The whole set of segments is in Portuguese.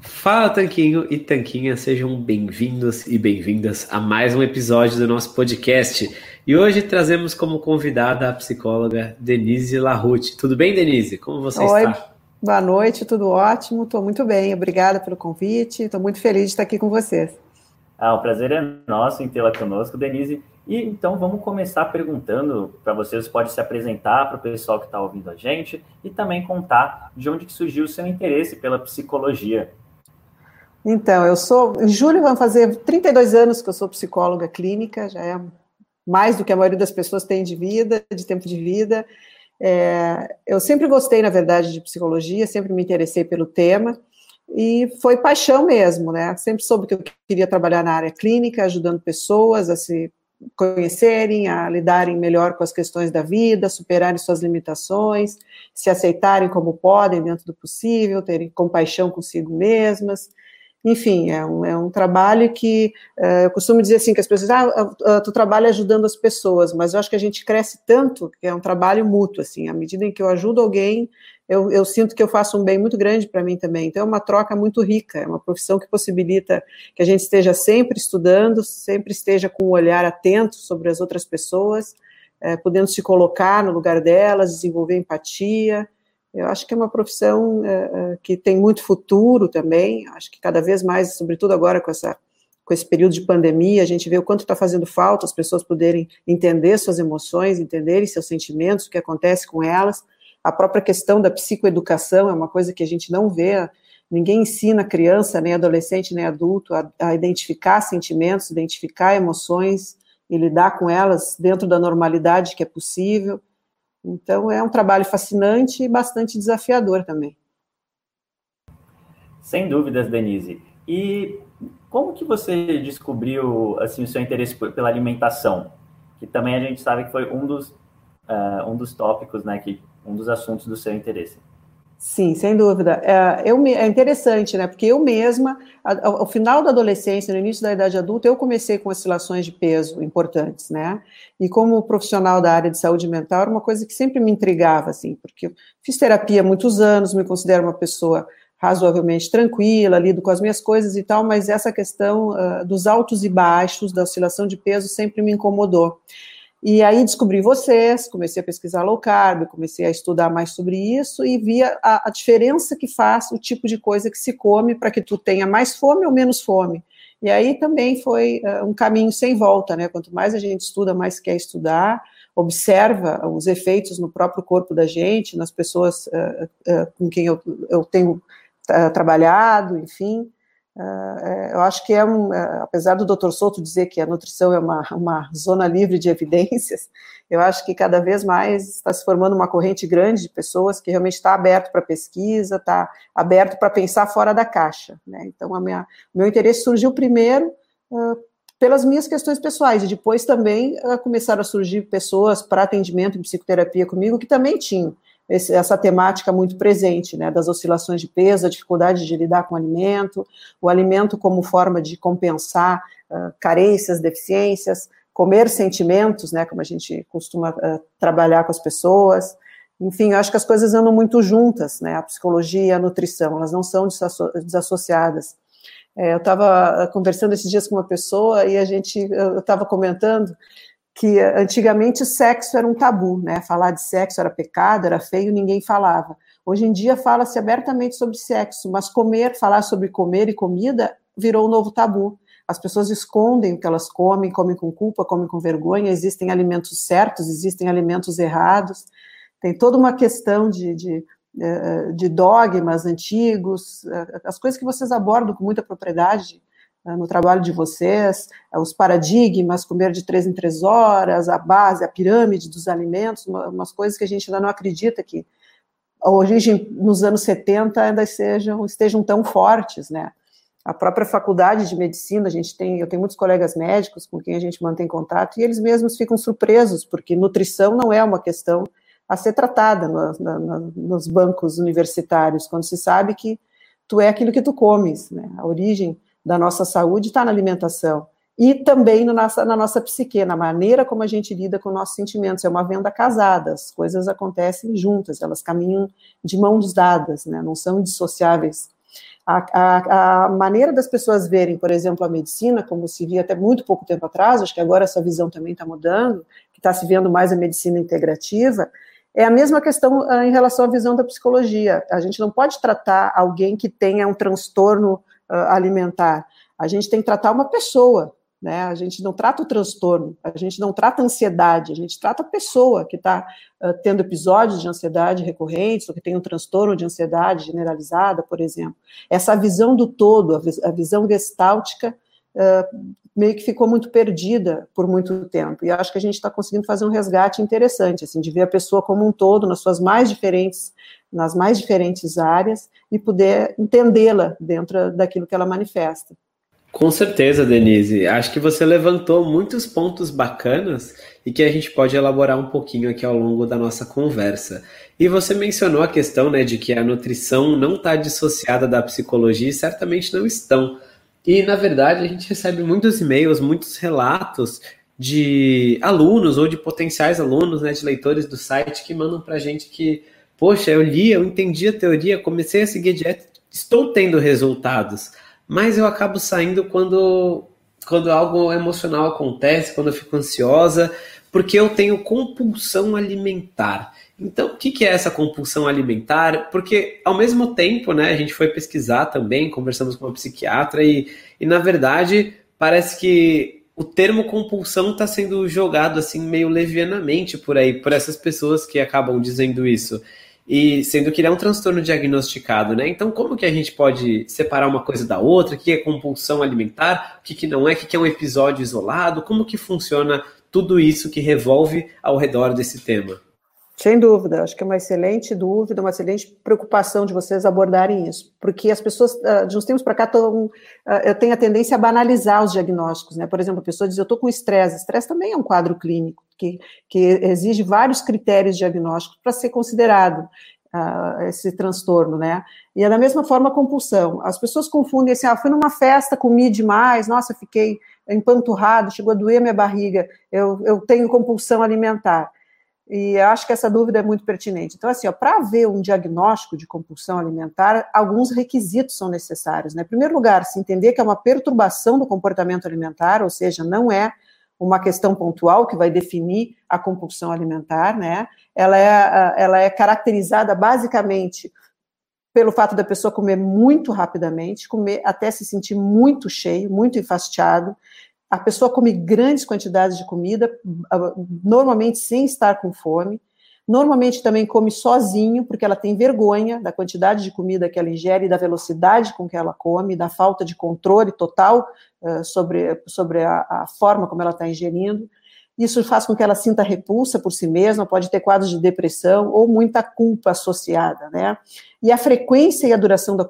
Fala Tanquinho e Tanquinha, sejam bem-vindos e bem-vindas a mais um episódio do nosso podcast. E hoje trazemos como convidada a psicóloga Denise Larute. Tudo bem, Denise? Como você Oi, está? Boa noite, tudo ótimo, estou muito bem, obrigada pelo convite, estou muito feliz de estar aqui com vocês. Ah, o prazer é nosso em tê-la conosco, Denise. E então vamos começar perguntando para vocês, pode se apresentar para o pessoal que está ouvindo a gente e também contar de onde que surgiu o seu interesse pela psicologia. Então, eu sou, em julho vão fazer 32 anos que eu sou psicóloga clínica, já é mais do que a maioria das pessoas tem de vida, de tempo de vida. É, eu sempre gostei, na verdade, de psicologia, sempre me interessei pelo tema, e foi paixão mesmo, né? Sempre soube que eu queria trabalhar na área clínica, ajudando pessoas a se conhecerem, a lidarem melhor com as questões da vida, superarem suas limitações, se aceitarem como podem dentro do possível, terem compaixão consigo mesmas. Enfim, é um, é um trabalho que uh, eu costumo dizer assim que as pessoas, ah, tu trabalha ajudando as pessoas, mas eu acho que a gente cresce tanto que é um trabalho mútuo, assim, à medida em que eu ajudo alguém, eu, eu sinto que eu faço um bem muito grande para mim também. Então é uma troca muito rica, é uma profissão que possibilita que a gente esteja sempre estudando, sempre esteja com um olhar atento sobre as outras pessoas, é, podendo se colocar no lugar delas, desenvolver empatia. Eu acho que é uma profissão é, que tem muito futuro também. Acho que cada vez mais, sobretudo agora com essa com esse período de pandemia, a gente vê o quanto está fazendo falta as pessoas poderem entender suas emoções, entenderem seus sentimentos, o que acontece com elas. A própria questão da psicoeducação é uma coisa que a gente não vê. Ninguém ensina criança, nem adolescente, nem adulto a, a identificar sentimentos, identificar emoções e lidar com elas dentro da normalidade que é possível. Então é um trabalho fascinante e bastante desafiador também. Sem dúvidas, Denise. E como que você descobriu assim o seu interesse pela alimentação? Que também a gente sabe que foi um dos uh, um dos tópicos, né, que um dos assuntos do seu interesse. Sim, sem dúvida. É, eu, é interessante, né? Porque eu mesma, ao, final da adolescência, no início da idade adulta, eu comecei com oscilações de peso importantes, né? E como profissional da área de saúde mental, era uma coisa que sempre me intrigava, assim, porque eu fiz terapia há muitos anos, me considero uma pessoa razoavelmente tranquila, lido com as minhas coisas e tal, mas essa questão uh, dos altos e baixos, da oscilação de peso, sempre me incomodou. E aí descobri vocês, comecei a pesquisar low carb, comecei a estudar mais sobre isso e via a, a diferença que faz o tipo de coisa que se come para que tu tenha mais fome ou menos fome. E aí também foi uh, um caminho sem volta, né? Quanto mais a gente estuda, mais quer estudar, observa os efeitos no próprio corpo da gente, nas pessoas uh, uh, com quem eu, eu tenho trabalhado, enfim. Uh, eu acho que é um, uh, apesar do Dr. Souto dizer que a nutrição é uma, uma zona livre de evidências, eu acho que cada vez mais está se formando uma corrente grande de pessoas que realmente está aberto para pesquisa, está aberto para pensar fora da caixa. Né? Então, a minha, o meu interesse surgiu primeiro uh, pelas minhas questões pessoais, e depois também começaram a surgir pessoas para atendimento em psicoterapia comigo que também tinham esse, essa temática muito presente, né, das oscilações de peso, a dificuldade de lidar com o alimento, o alimento como forma de compensar uh, carências, deficiências, comer sentimentos, né, como a gente costuma uh, trabalhar com as pessoas. Enfim, eu acho que as coisas andam muito juntas, né, a psicologia e a nutrição, elas não são desassociadas. É, eu estava conversando esses dias com uma pessoa e a gente, eu estava comentando que antigamente sexo era um tabu, né? Falar de sexo era pecado, era feio, ninguém falava. Hoje em dia fala-se abertamente sobre sexo, mas comer, falar sobre comer e comida virou um novo tabu. As pessoas escondem o que elas comem, comem com culpa, comem com vergonha. Existem alimentos certos, existem alimentos errados. Tem toda uma questão de, de, eh, de dogmas antigos, eh, as coisas que vocês abordam com muita propriedade no trabalho de vocês, é, os paradigmas, comer de três em três horas, a base, a pirâmide dos alimentos, umas coisas que a gente ainda não acredita que a origem nos anos 70 ainda sejam, estejam tão fortes, né? A própria faculdade de medicina, a gente tem, eu tenho muitos colegas médicos com quem a gente mantém contato e eles mesmos ficam surpresos, porque nutrição não é uma questão a ser tratada no, no, nos bancos universitários, quando se sabe que tu é aquilo que tu comes, né? A origem da nossa saúde está na alimentação. E também no nossa, na nossa psique, na maneira como a gente lida com nossos sentimentos. É uma venda casada, as coisas acontecem juntas, elas caminham de mãos dadas, né? não são indissociáveis. A, a, a, maneira das pessoas verem, por exemplo, a medicina, como se via até muito pouco tempo atrás, acho que agora essa visão também está mudando, que está se vendo mais a medicina integrativa, é a mesma questão uh, em relação à visão da psicologia. A gente não pode tratar alguém que tenha um transtorno alimentar. A gente tem que tratar uma pessoa, né? A gente não trata o transtorno, a gente não trata a ansiedade, a gente trata a pessoa que está uh, tendo episódios de ansiedade recorrentes, ou que tem um transtorno de ansiedade generalizada, por exemplo. Essa visão do todo, a, vis a visão gestáltica, uh, meio que ficou muito perdida por muito tempo. E acho que a gente está conseguindo fazer um resgate interessante, assim, de ver a pessoa como um todo, nas suas mais diferentes nas mais diferentes áreas e poder entendê-la dentro daquilo que ela manifesta. Com certeza, Denise. Acho que você levantou muitos pontos bacanas e que a gente pode elaborar um pouquinho aqui ao longo da nossa conversa. E você mencionou a questão né, de que a nutrição não está dissociada da psicologia e certamente não estão. E, na verdade, a gente recebe muitos e-mails, muitos relatos de alunos ou de potenciais alunos, né, de leitores do site que mandam para a gente que, poxa, eu li, eu entendi a teoria, comecei a seguir dieta, estou tendo resultados mas eu acabo saindo quando, quando algo emocional acontece, quando eu fico ansiosa, porque eu tenho compulsão alimentar. Então, o que, é essa compulsão alimentar? Porque, ao mesmo tempo, né, a gente foi pesquisar também, conversamos com uma psiquiatra, e, e na verdade, parece que o termo compulsão está sendo jogado assim meio levianamente por aí, por essas pessoas que acabam dizendo isso e sendo que ele é um transtorno diagnosticado, né? Então, como que a gente pode separar uma coisa da outra? O que é compulsão alimentar? O que, que não é? O que, que é um episódio isolado? Como que funciona tudo isso que revolve ao redor desse tema? Sem dúvida, acho que é uma excelente dúvida, uma excelente preocupação de vocês abordarem isso, porque as pessoas, ah, de uns tempos para cá, tão, ah, eu tenho a tendência a banalizar os diagnósticos, né? Por exemplo, a pessoa diz, eu estou com estresse, estresse também é um quadro clínico, que, que exige vários critérios diagnósticos para ser considerado uh, esse transtorno, né? E é da mesma forma a compulsão. As pessoas confundem assim, ah, fui numa festa, comi demais, nossa, fiquei empanturrado, chegou a doer minha barriga, eu, eu tenho compulsão alimentar. E acho que essa dúvida é muito pertinente. Então, assim, para haver um diagnóstico de compulsão alimentar, alguns requisitos são necessários. Né? Em primeiro lugar, se entender que é uma perturbação do comportamento alimentar, ou seja, não é uma questão pontual que vai definir a compulsão alimentar, né? Ela é, ela é caracterizada basicamente pelo fato da pessoa comer muito rapidamente, comer até se sentir muito cheio, muito enfastiado. A pessoa come grandes quantidades de comida, normalmente sem estar com fome. Normalmente também come sozinho, porque ela tem vergonha da quantidade de comida que ela ingere, da velocidade com que ela come, da falta de controle total uh, sobre, sobre a, a, forma como ela está ingerindo. Isso faz com que ela sinta repulsa por si mesma, pode ter quadros de depressão ou muita culpa associada, né? E a frequência e a duração da,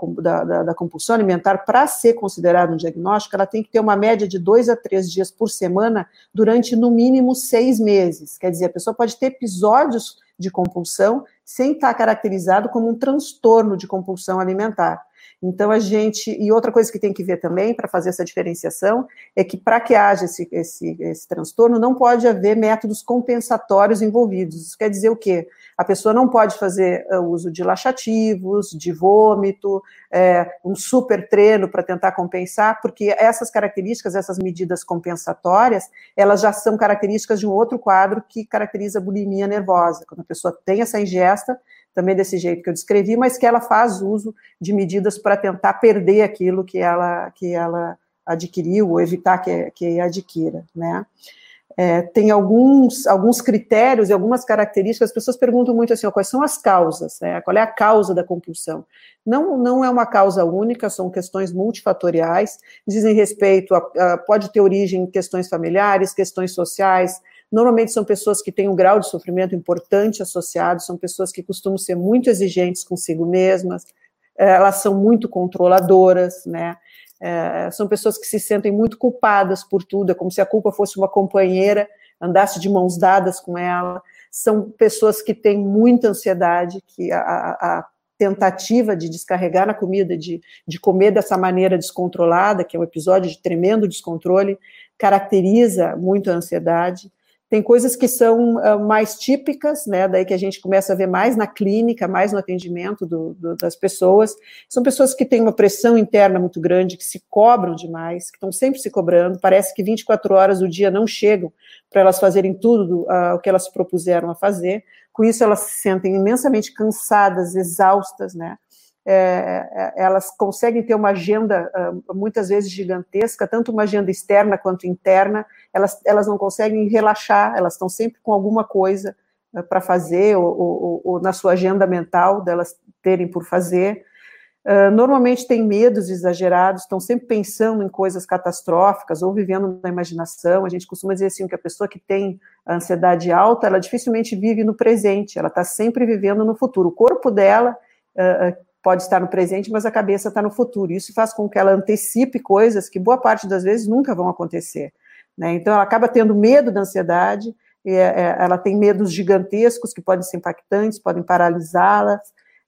da, da compulsão alimentar, para ser considerado um diagnóstico, ela tem que ter uma média de dois a três dias por semana durante no mínimo seis meses. Quer dizer, a pessoa pode ter episódios de compulsão sem estar caracterizado como um transtorno de compulsão alimentar. Então, a gente. E outra coisa que tem que ver também, para fazer essa diferenciação, é que para que haja esse, esse, esse transtorno, não pode haver métodos compensatórios envolvidos. Isso quer dizer o quê? A pessoa não pode fazer uh, uso de laxativos, de vômito, é, um super treino para tentar compensar, porque essas características, essas medidas compensatórias, elas já são características de um outro quadro que caracteriza a bulimia nervosa. Quando a pessoa tem essa ingesta, também desse jeito que eu descrevi, mas que ela faz uso de medidas para tentar perder aquilo que ela, que ela adquiriu ou evitar que, que adquira, né? é, tem alguns, alguns critérios e algumas características. As pessoas perguntam muito assim: ó, quais são as causas? Né? Qual é a causa da compulsão? Não, não é uma causa única, são questões multifatoriais, dizem respeito a, a, pode ter origem em questões familiares, questões sociais. Normalmente são pessoas que têm um grau de sofrimento importante associado, são pessoas que costumam ser muito exigentes consigo mesmas, elas são muito controladoras, né? É, são pessoas que se sentem muito culpadas por tudo, é como se a culpa fosse uma companheira, andasse de mãos dadas com ela. São pessoas que têm muita ansiedade, que a, a tentativa de descarregar na comida, de, de comer dessa maneira descontrolada, que é um episódio de tremendo descontrole, caracteriza muito a ansiedade. Tem coisas que são uh, mais típicas, né? Daí que a gente começa a ver mais na clínica, mais no atendimento do, do, das pessoas. São pessoas que têm uma pressão interna muito grande, que se cobram demais, que estão sempre se cobrando. Parece que 24 horas do dia não chegam para elas fazerem tudo uh, o que elas se propuseram a fazer. Com isso, elas se sentem imensamente cansadas, exaustas, né? É, é, elas conseguem ter uma agenda uh, muitas vezes gigantesca, tanto uma agenda externa quanto interna, elas, elas não conseguem relaxar, elas estão sempre com alguma coisa uh, para fazer, ou, ou, ou, na sua agenda mental delas terem por fazer. Uh, normalmente têm medos exagerados, estão sempre pensando em coisas catastróficas ou vivendo na imaginação. A gente costuma dizer assim que a pessoa que tem ansiedade alta, ela dificilmente vive no presente, ela está sempre vivendo no futuro. O corpo dela pode estar no presente, mas a cabeça está no futuro. Isso faz com que ela antecipe coisas que boa parte das vezes nunca vão acontecer. Né? Então, ela acaba tendo medo da ansiedade, é, é, ela tem medos gigantescos que podem ser impactantes, podem paralisá-la,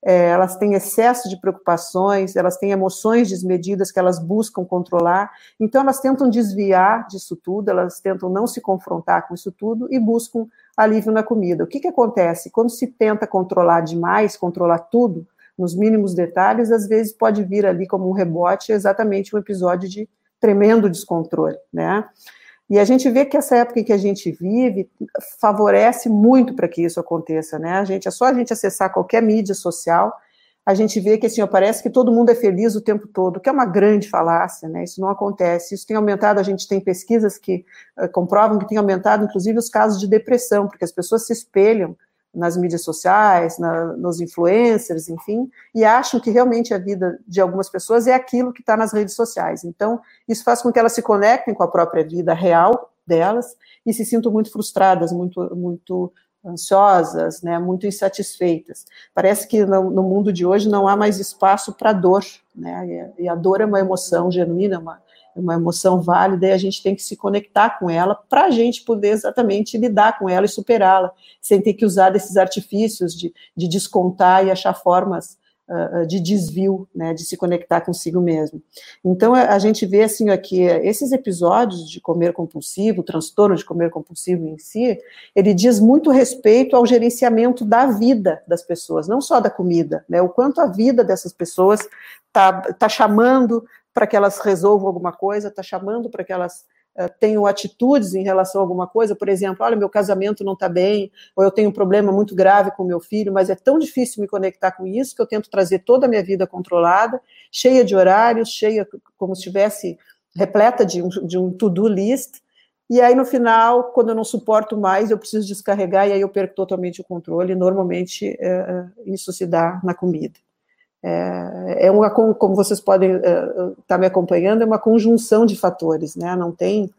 é, elas têm excesso de preocupações, elas têm emoções desmedidas que elas buscam controlar, então elas tentam desviar disso tudo, elas tentam não se confrontar com isso tudo e buscam alívio na comida. O que, que acontece? Quando se tenta controlar demais, controlar tudo, nos mínimos detalhes, às vezes pode vir ali como um rebote exatamente um episódio de tremendo descontrole, né? E a gente vê que essa época em que a gente vive favorece muito para que isso aconteça, né? A gente é só a gente acessar qualquer mídia social, a gente vê que assim, parece que todo mundo é feliz o tempo todo, que é uma grande falácia, né? Isso não acontece. Isso tem aumentado, a gente tem pesquisas que uh, comprovam que tem aumentado, inclusive, os casos de depressão, porque as pessoas se espelham nas mídias sociais, na, nos influencers, enfim, e acham que realmente a vida de algumas pessoas é aquilo que está nas redes sociais. Então, isso faz com que elas se conectem com a própria vida real delas e se sintam muito frustradas, muito, muito ansiosas, né, muito insatisfeitas. Parece que no, no mundo de hoje não há mais espaço para dor, né, e a dor é uma emoção genuína, uma, é uma emoção válida e a gente tem que se conectar com ela para a gente poder exatamente lidar com ela e superá-la, sem ter que usar desses artifícios de, de descontar e achar formas uh, de desvio, né, de se conectar consigo mesmo. Então, a, gente vê, assim, aqui, esses episódios de comer compulsivo, transtorno de comer compulsivo em si, ele diz muito respeito ao gerenciamento da vida das pessoas, não só da comida, né, o quanto a vida dessas pessoas está tá chamando para que elas resolvam alguma coisa, está chamando para que elas uh, tenham atitudes em relação a alguma coisa, por exemplo, olha, meu casamento não está bem, ou eu tenho um problema muito grave com meu filho, mas é tão difícil me conectar com isso que eu tento trazer toda a minha vida controlada, cheia de horários, cheia como se estivesse repleta de um, de um to-do list, e aí no final, quando eu não suporto mais, eu preciso descarregar e aí eu perco totalmente o controle. E normalmente é, isso se dá na comida. É, é uma, como vocês podem estar uh, tá me acompanhando, é uma conjunção de fatores, né? Não tem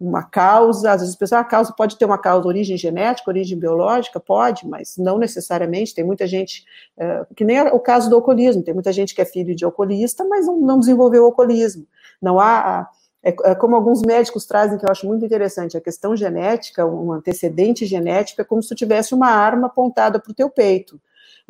uma causa, às vezes pessoas, ah, a causa pode ter uma causa origem genética, origem biológica, pode, mas não necessariamente. Tem muita gente, uh, que nem o caso do alcoolismo, tem muita gente que é filho de alcoolista, mas não, não desenvolveu o alcoolismo. Não há. É, é, como alguns médicos trazem, que eu acho muito interessante, a questão genética, um antecedente genético, é como se tu tivesse uma arma apontada para o teu peito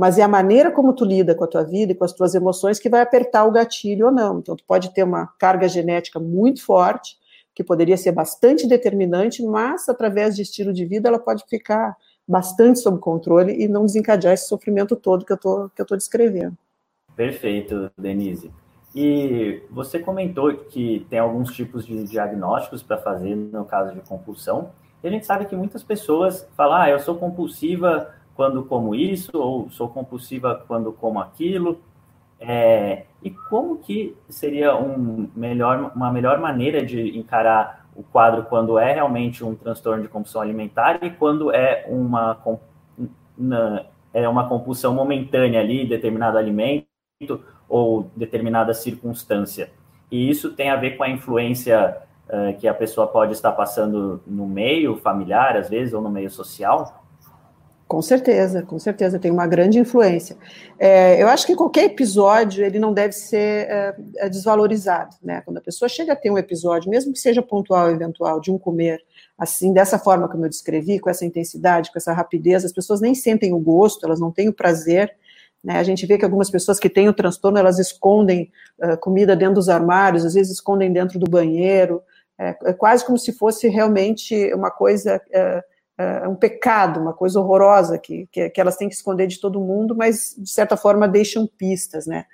mas é a maneira como tu lida com a tua vida e com as tuas emoções que vai apertar o gatilho ou não. Então, tu pode ter uma carga genética muito forte, que poderia ser bastante determinante, mas através de estilo de vida ela pode ficar bastante sob controle e não desencadear esse sofrimento todo que eu tô, que eu tô descrevendo. Perfeito, Denise. E você comentou que tem alguns tipos de diagnósticos para fazer no caso de compulsão. E a gente sabe que muitas pessoas falam, ah, eu sou compulsiva quando como isso, ou sou compulsiva quando como aquilo. É, e como que seria um melhor, uma melhor maneira de encarar o quadro quando é realmente um transtorno de compulsão alimentar e quando é uma, é uma compulsão momentânea ali, determinado alimento ou determinada circunstância. E isso tem a ver com a influência uh, que a pessoa pode estar passando no meio familiar, às vezes, ou no meio social? Com certeza, com certeza, tem uma grande influência. É, eu acho que qualquer episódio, ele não deve ser é, é, desvalorizado, né? Quando a pessoa chega a ter um episódio, mesmo que seja pontual, eventual, de um comer, assim, dessa forma como eu descrevi, com essa intensidade, com essa rapidez, as pessoas nem sentem o gosto, elas não têm o prazer, né? A gente vê que algumas pessoas que têm o transtorno, elas escondem uh, comida dentro dos armários, às vezes escondem dentro do banheiro, é, é quase como se fosse realmente uma coisa... Uh, é um pecado, uma coisa horrorosa que, que, que, elas têm que esconder de todo mundo, mas de certa forma deixam pistas, né?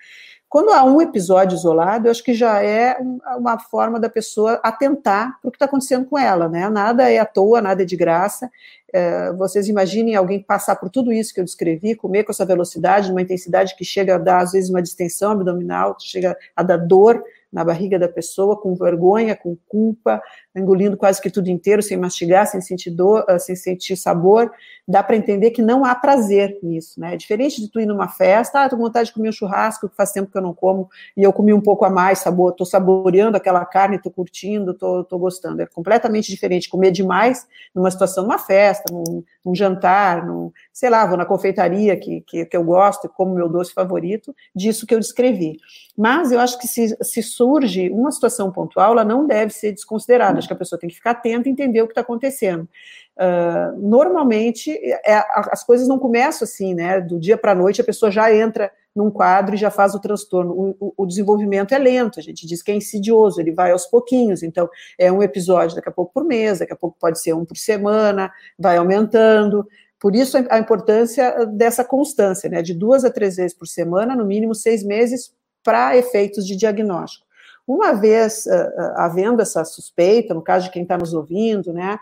Quando há um episódio isolado, eu acho que já é uma forma da pessoa atentar para o que está acontecendo com ela, né? Nada é à toa, nada é de graça. É, vocês imaginem alguém passar por tudo isso que eu descrevi, comer com essa velocidade, uma intensidade que chega a dar, às vezes, uma distensão abdominal, chega a dar dor na barriga da pessoa, com vergonha, com culpa, engolindo quase que tudo inteiro, sem mastigar, sem sentir dor, ah, sem sentir sabor, dá para entender que não há prazer nisso, né? É diferente de tu ir numa festa, ah, tô com vontade de comer um churrasco, que faz tempo que eu não como, e eu comi um pouco a mais, sabor, tô saboreando aquela carne, tô curtindo, tô, tô gostando. É completamente diferente comer demais numa situação, numa festa, num, num jantar, num, sei lá, vou na confeitaria que, que, que, eu gosto, como meu doce favorito, disso que eu descrevi. Mas eu acho que se, se surge uma situação pontual, ela não deve ser desconsiderada. Acho que a pessoa tem que ficar atenta e entender o que está acontecendo. Uh, normalmente, é, as coisas não começam assim, né? Do dia para a noite, a pessoa já entra num quadro e já faz o transtorno. O, o, o, desenvolvimento é lento, a gente diz que é insidioso, ele vai aos pouquinhos. Então, é um episódio daqui a pouco por mês, daqui a pouco pode ser um por semana, vai aumentando. Por isso, a importância dessa constância, né? De duas a três vezes por semana, no mínimo seis meses, para efeitos de diagnóstico. Uma vez uh, havendo essa suspeita, no caso de quem está nos ouvindo, né?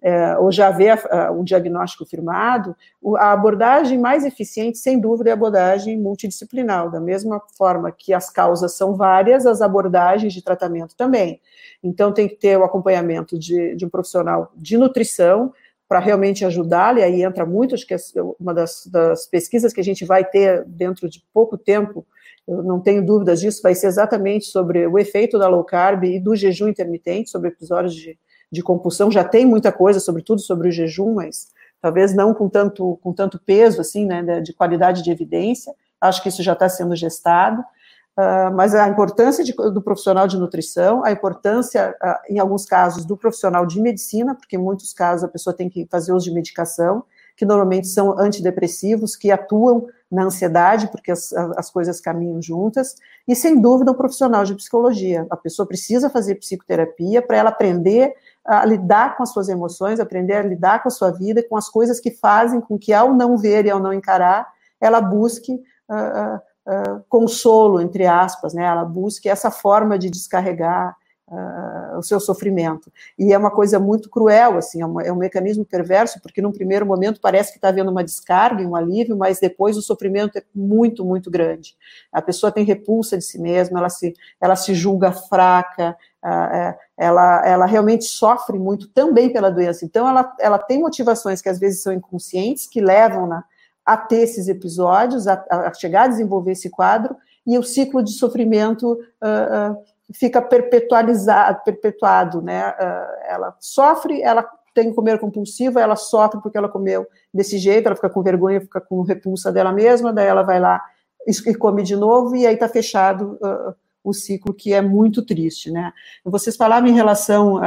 É, ou já vê um diagnóstico firmado, a abordagem mais eficiente, sem dúvida, é a abordagem multidisciplinar, da mesma forma que as causas são várias, as abordagens de tratamento também. Então, tem que ter o acompanhamento de, de um profissional de nutrição, para realmente ajudá-lo, e aí entra muito, acho que é uma das, das pesquisas que a gente vai ter dentro de pouco tempo, eu não tenho dúvidas disso, vai ser exatamente sobre o efeito da low carb e do jejum intermitente, sobre episódios de de compulsão, já tem muita coisa, sobretudo sobre o jejum, mas talvez não com tanto, com tanto peso, assim, né, de qualidade de evidência, acho que isso já está sendo gestado, uh, mas a importância de, do profissional de nutrição, a importância, uh, em alguns casos, do profissional de medicina, porque em muitos casos a pessoa tem que fazer uso de medicação, que normalmente são antidepressivos, que atuam na ansiedade, porque as, as coisas caminham juntas, e sem dúvida um profissional de psicologia. A pessoa precisa fazer psicoterapia para ela aprender a lidar com as suas emoções, aprender a lidar com a sua vida, com as coisas que fazem com que, ao não ver e ao não encarar, ela busque uh, uh, consolo, entre aspas, né? ela busque essa forma de descarregar uh, o seu sofrimento. E é uma coisa muito cruel, assim, é, é um mecanismo perverso, porque num primeiro momento parece que está havendo uma descarga, um alívio, mas depois o sofrimento é muito, muito grande. A pessoa tem repulsa de si mesma, ela se, ela se julga fraca, uh, ela, ela realmente sofre muito também pela doença. Então, ela, ela tem motivações que às vezes são inconscientes, que levam-na a ter esses episódios, a, a, chegar a desenvolver esse quadro, e o ciclo de sofrimento uh, fica perpetualizado, perpetuado, né? Uh, ela sofre, ela tem comer compulsiva, ela sofre porque ela comeu desse jeito, ela fica com vergonha, fica com repulsa dela mesma, daí ela vai lá e come de novo, e aí está fechado uh, o ciclo, que é muito triste, né? Vocês falavam em relação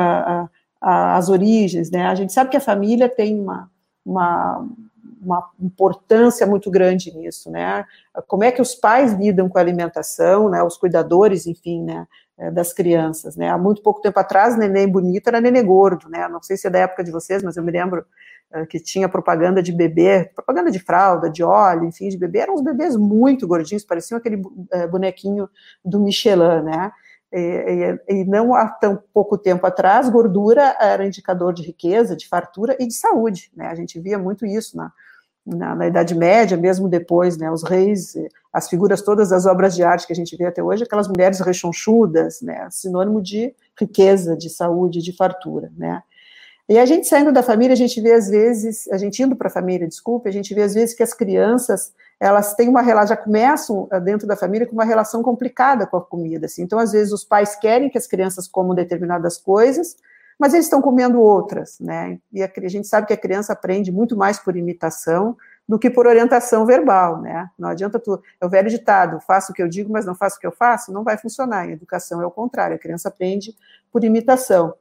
às origens, né? A gente sabe que a família tem uma, uma uma importância muito grande nisso, né? Como é que os pais lidam com a alimentação, né? Os cuidadores, enfim, né? É, das crianças, né? Há muito pouco tempo atrás, neném bonito era neném gordo, né? Não sei se é da época de vocês, mas eu me lembro uh, que tinha propaganda de bebê, propaganda de fralda, de óleo, enfim, de bebê, eram uns bebês muito gordinhos, pareciam aquele uh, bonequinho do Michelin, né? E, e, e, não há tão pouco tempo atrás, gordura era indicador de riqueza, de fartura e de saúde, né? A gente via muito isso na, na, na, Idade Média, mesmo depois, né, os reis, as figuras todas das obras de arte que a gente vê até hoje, aquelas mulheres rechonchudas, né, sinônimo de riqueza, de saúde, de fartura, né. E a gente saindo da família, a gente vê às vezes, a gente indo para a família, desculpe, a gente vê às vezes que as crianças, elas têm uma relação, já começam eh, dentro da família com uma relação complicada com a comida, assim. Então, às vezes, os pais querem que as crianças comam determinadas coisas, mas eles estão comendo outras, né? E a, a, gente sabe que a criança aprende muito mais por imitação do que por orientação verbal, né? Não adianta tu, é o velho ditado, faço o que eu digo, mas não faço o que eu faço, não vai funcionar. Em educação é o contrário, a criança aprende por imitação.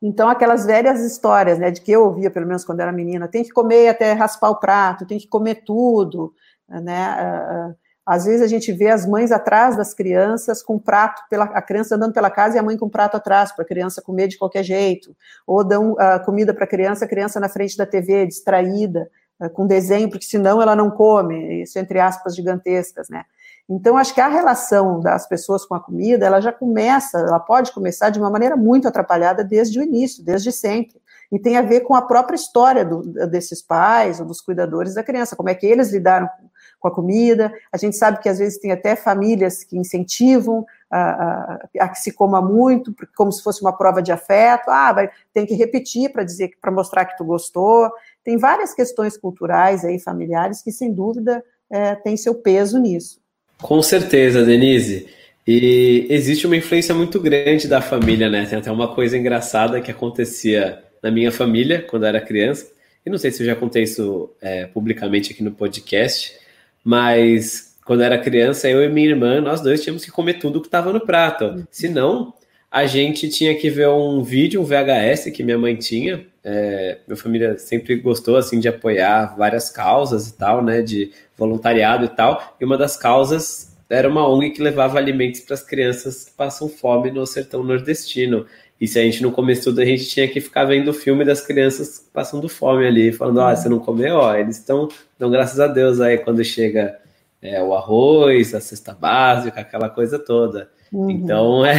Então, aquelas velhas histórias, né, de que eu ouvia, pelo menos quando era menina, tem que comer até raspar o prato, tem que comer tudo, né, ah, ah, às vezes a gente vê as mães atrás das crianças com prato, pela, a criança andando pela casa e a mãe com prato atrás, para a criança comer de qualquer jeito. Ou dão uh, comida para a criança, a criança na frente da TV, distraída, uh, com desenho, porque senão ela não come. Isso entre aspas gigantescas, né? Então, acho que a relação das pessoas com a comida, ela já começa, ela pode começar de uma maneira muito atrapalhada desde o início, desde sempre. E tem a ver com a própria história do, desses pais ou dos cuidadores da criança, como é que eles lidaram com a comida. A gente sabe que às vezes tem até famílias que incentivam a, a, a que se coma muito, como se fosse uma prova de afeto. Ah, vai, tem que repetir para dizer, para mostrar que tu gostou. Tem várias questões culturais aí, familiares, que sem dúvida é, tem seu peso nisso. Com certeza, Denise. E existe uma influência muito grande da família, né? Tem até uma coisa engraçada que acontecia na minha família quando eu era criança. E não sei se eu já contei isso é, publicamente aqui no podcast, mas quando era criança, eu e minha irmã, nós dois tínhamos que comer tudo que estava no prato. Senão, a gente tinha que ver um vídeo, um VHS que minha mãe tinha. É, minha família sempre gostou assim de apoiar várias causas e tal, né, de voluntariado e tal. E uma das causas era uma ONG que levava alimentos para as crianças que passam fome no sertão nordestino. E se a gente não comesse tudo, a gente tinha que ficar vendo o filme das crianças passando fome ali, falando: ah, você não comeu? Ó, eles estão, então graças a Deus aí quando chega é, o arroz, a cesta básica, aquela coisa toda. Uhum. Então, é,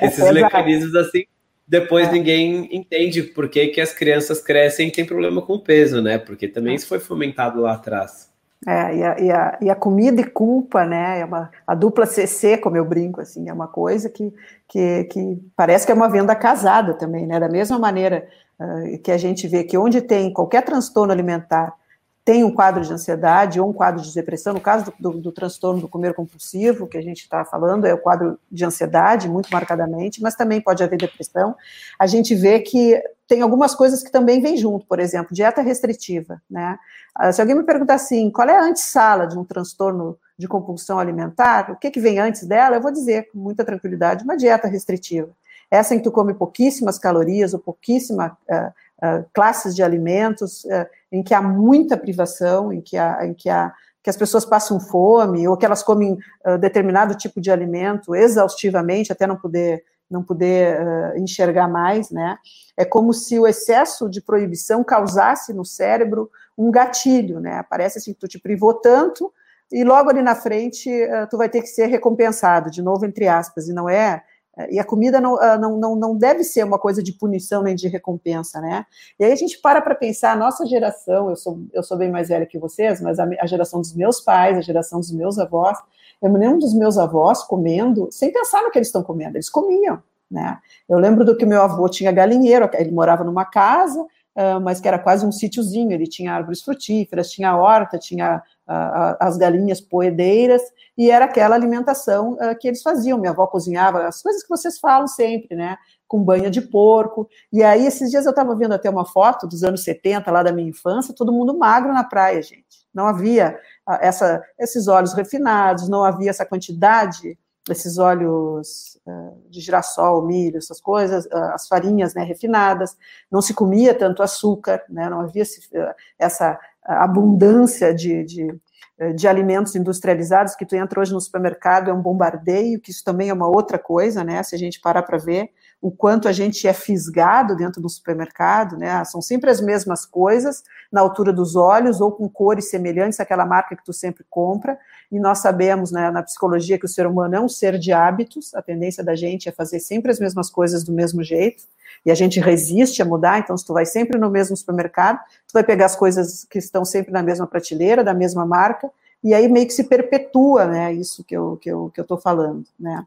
é esses é mecanismos assim, depois é. ninguém entende por que, que as crianças crescem e tem problema com o peso, né? Porque também isso foi fomentado lá atrás. É, e a, e, a, e a, comida e culpa, né? É uma, a dupla CC, como eu brinco, assim, é uma coisa que, que, que parece que é uma venda casada também, né? Da mesma maneira uh, que a gente vê que onde tem qualquer transtorno alimentar tem um quadro de ansiedade ou um quadro de depressão, no caso do, do, do transtorno do comer compulsivo, que a gente está falando, é o quadro de ansiedade, muito marcadamente, mas também pode haver depressão. A gente vê que tem algumas coisas que também vêm junto, por exemplo, dieta restritiva, né? Ah, se alguém me perguntar assim, qual é a antessala de um transtorno de compulsão alimentar, o que, que vem antes dela, eu vou dizer com muita tranquilidade, uma dieta restritiva. Essa em que tu come pouquíssimas calorias ou pouquíssima uh, uh, classes de alimentos, uh, em que há muita privação, em que, há, em que, há, que as pessoas passam fome, ou que elas comem determinado tipo de alimento exaustivamente, até não poder não poder uh, enxergar mais, né? É como se o excesso de proibição causasse no cérebro um gatilho, né? Parece assim tu te privou tanto e logo ali na frente uh, tu vai ter que ser recompensado, de novo entre aspas, e não é e a comida não, não, não, não deve ser uma coisa de punição nem de recompensa, né? E aí a gente para para pensar, a nossa geração, eu sou, eu sou bem mais velha que vocês, mas a, a geração dos meus pais, a geração dos meus avós, eu me lembro dos meus avós comendo, sem pensar no que eles estão comendo, eles comiam, né? Eu lembro do que meu avô tinha galinheiro, ele morava numa casa, uh, mas que era quase um sítiozinho, ele tinha árvores frutíferas, tinha horta, tinha as galinhas poedeiras, e era aquela alimentação uh, que eles faziam. Minha avó cozinhava as coisas que vocês falam sempre, né? Com banha de porco. E aí, esses dias eu estava vendo até uma foto dos anos 70, lá da minha infância, todo mundo magro na praia, gente. Não havia essa, esses óleos refinados, não havia essa quantidade, esses óleos uh, de girassol, milho, essas coisas, uh, as farinhas né, refinadas, não se comia tanto açúcar, né, não havia uh, essa abundância de, de, de, alimentos industrializados que tu entra hoje no supermercado, é um bombardeio, que isso também é uma outra coisa, né, se a gente parar para ver, o quanto a gente é fisgado dentro do supermercado, né? São sempre as mesmas coisas, na altura dos olhos, ou com cores semelhantes àquela marca que tu sempre compra. E nós sabemos, né, na psicologia, que o ser humano é um ser de hábitos, a tendência da gente é fazer sempre as mesmas coisas do mesmo jeito, e a gente resiste a mudar, então se tu vai sempre no mesmo supermercado, tu vai pegar as coisas que estão sempre na mesma prateleira, da mesma marca, e aí meio que se perpetua, né, isso que eu que eu que eu estou falando, né,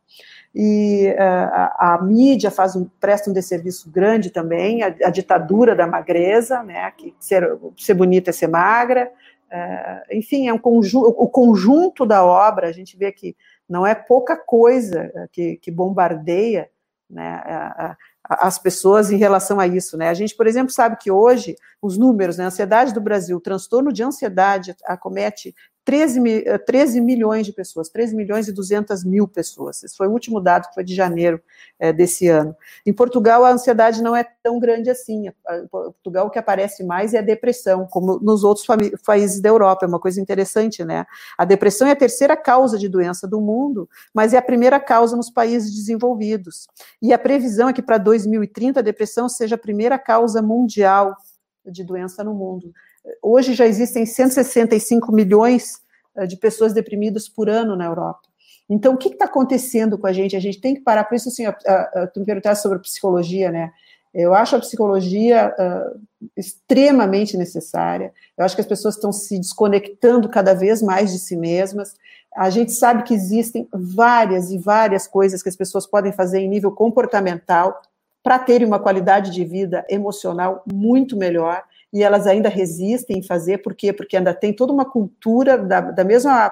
e uh, a, a, mídia faz um presta um desserviço grande também, a, a ditadura da magreza, né, que ser ser bonita é ser magra, uh, enfim, é um conjunto, o conjunto da obra, a gente vê que não é pouca coisa que, que bombardeia, né, a, as pessoas em relação a isso, né? A gente, por exemplo, sabe que hoje os números, né, a ansiedade do Brasil, o transtorno de ansiedade acomete 13, 13 eh, milhões de pessoas, 13 milhões e 200 mil pessoas. Esse foi o último dado que foi de janeiro é, desse ano. Em Portugal, a ansiedade não é tão grande assim. Em Portugal, o que aparece mais é a depressão, como nos outros países da Europa. É uma coisa interessante, né? A depressão é a terceira causa de doença do mundo, mas é a primeira causa nos países desenvolvidos. E a previsão é que para 2030 a depressão seja a primeira causa mundial de doença no mundo. Hoje já existem 165 milhões eh, de pessoas deprimidas por ano na Europa. Então, o que está acontecendo com a gente? A gente tem que parar. Por isso, assim, a, a, a, tu me perguntaste sobre psicologia, né? Eu acho a psicologia uh, extremamente necessária. Eu acho que as pessoas estão se desconectando cada vez mais de si mesmas. A gente sabe que existem várias e várias coisas que as pessoas podem fazer em nível comportamental para terem uma qualidade de vida emocional muito melhor e elas ainda resistem em fazer, por quê? Porque ainda tem toda uma cultura, da, da, mesma,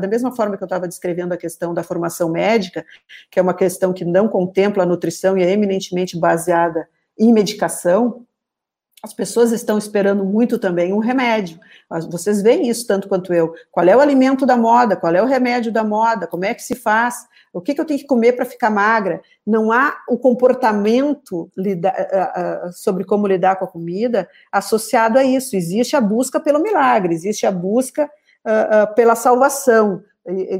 da mesma forma que eu estava descrevendo a questão da formação médica, que é uma questão que não contempla a nutrição e é eminentemente baseada em medicação, as pessoas estão esperando muito também um remédio. Vocês veem isso tanto quanto eu. Qual é o alimento da moda? Qual é o remédio da moda? Como é que se faz? O que, que eu tenho que comer para ficar magra? Não há o comportamento sobre como lidar com a comida associado a isso. Existe a busca pelo milagre, existe a busca pela salvação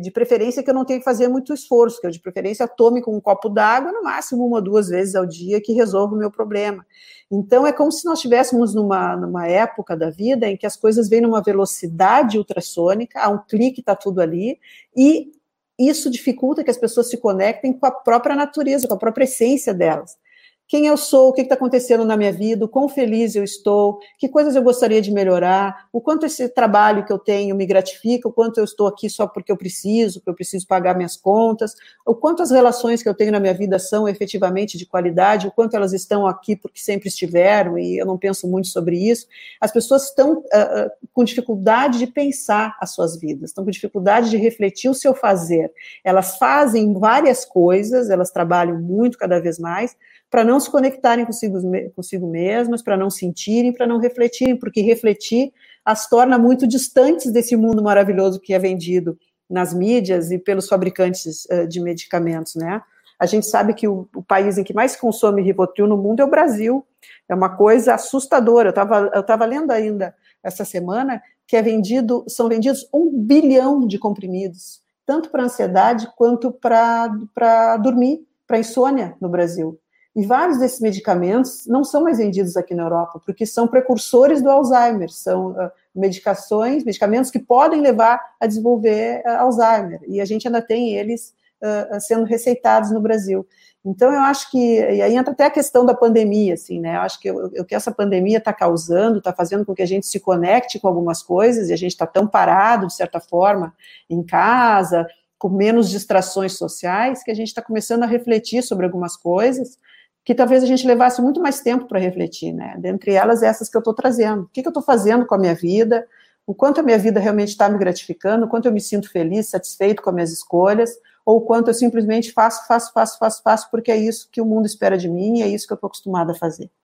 de preferência que eu não tenha que fazer muito esforço, que eu de preferência tome com um copo d'água, no máximo uma ou duas vezes ao dia, que resolva o meu problema. Então, é como se nós estivéssemos numa, numa época da vida em que as coisas vêm numa velocidade ultrassônica, a um clique está tudo ali, e isso dificulta que as pessoas se conectem com a própria natureza, com a própria essência delas quem eu sou, o que está acontecendo na minha vida, o quão feliz eu estou, que coisas eu gostaria de melhorar, o quanto esse trabalho que eu tenho me gratifica, o quanto eu estou aqui só porque eu preciso, porque eu preciso pagar minhas contas, o quanto as relações que eu tenho na minha vida são efetivamente de qualidade, o quanto elas estão aqui porque sempre estiveram, e eu não penso muito sobre isso. As pessoas estão uh, com dificuldade de pensar as suas vidas, estão com dificuldade de refletir o seu fazer. Elas fazem várias coisas, elas trabalham muito cada vez mais, para não se conectarem consigo, consigo mesmas, para não sentirem, para não refletirem, porque refletir as torna muito distantes desse mundo maravilhoso que é vendido nas mídias e pelos fabricantes uh, de medicamentos, né? A gente sabe que o, o, país em que mais consome Rivotril no mundo é o Brasil. É uma coisa assustadora. Eu estava eu tava lendo ainda essa semana que é vendido, são vendidos um bilhão de comprimidos, tanto para ansiedade quanto para dormir, para insônia no Brasil. E vários desses medicamentos não são mais vendidos aqui na Europa, porque são precursores do Alzheimer, são uh, medicações, medicamentos que podem levar a desenvolver uh, Alzheimer, e a gente ainda tem eles uh, sendo receitados no Brasil. Então, eu acho que, e aí entra até a questão da pandemia, assim, né, eu acho que o que essa pandemia está causando, está fazendo com que a gente se conecte com algumas coisas, e a gente está tão parado, de certa forma, em casa, com menos distrações sociais, que a gente está começando a refletir sobre algumas coisas, que talvez a gente levasse muito mais tempo para refletir, né? Dentre elas, essas que eu estou trazendo. O que, que eu estou fazendo com a minha vida? O quanto a minha vida realmente está me gratificando? O quanto eu me sinto feliz, satisfeito com as minhas escolhas? Ou o quanto eu simplesmente faço, faço, faço, faço, faço, porque é isso que o mundo espera de mim e é isso que eu estou acostumada a fazer.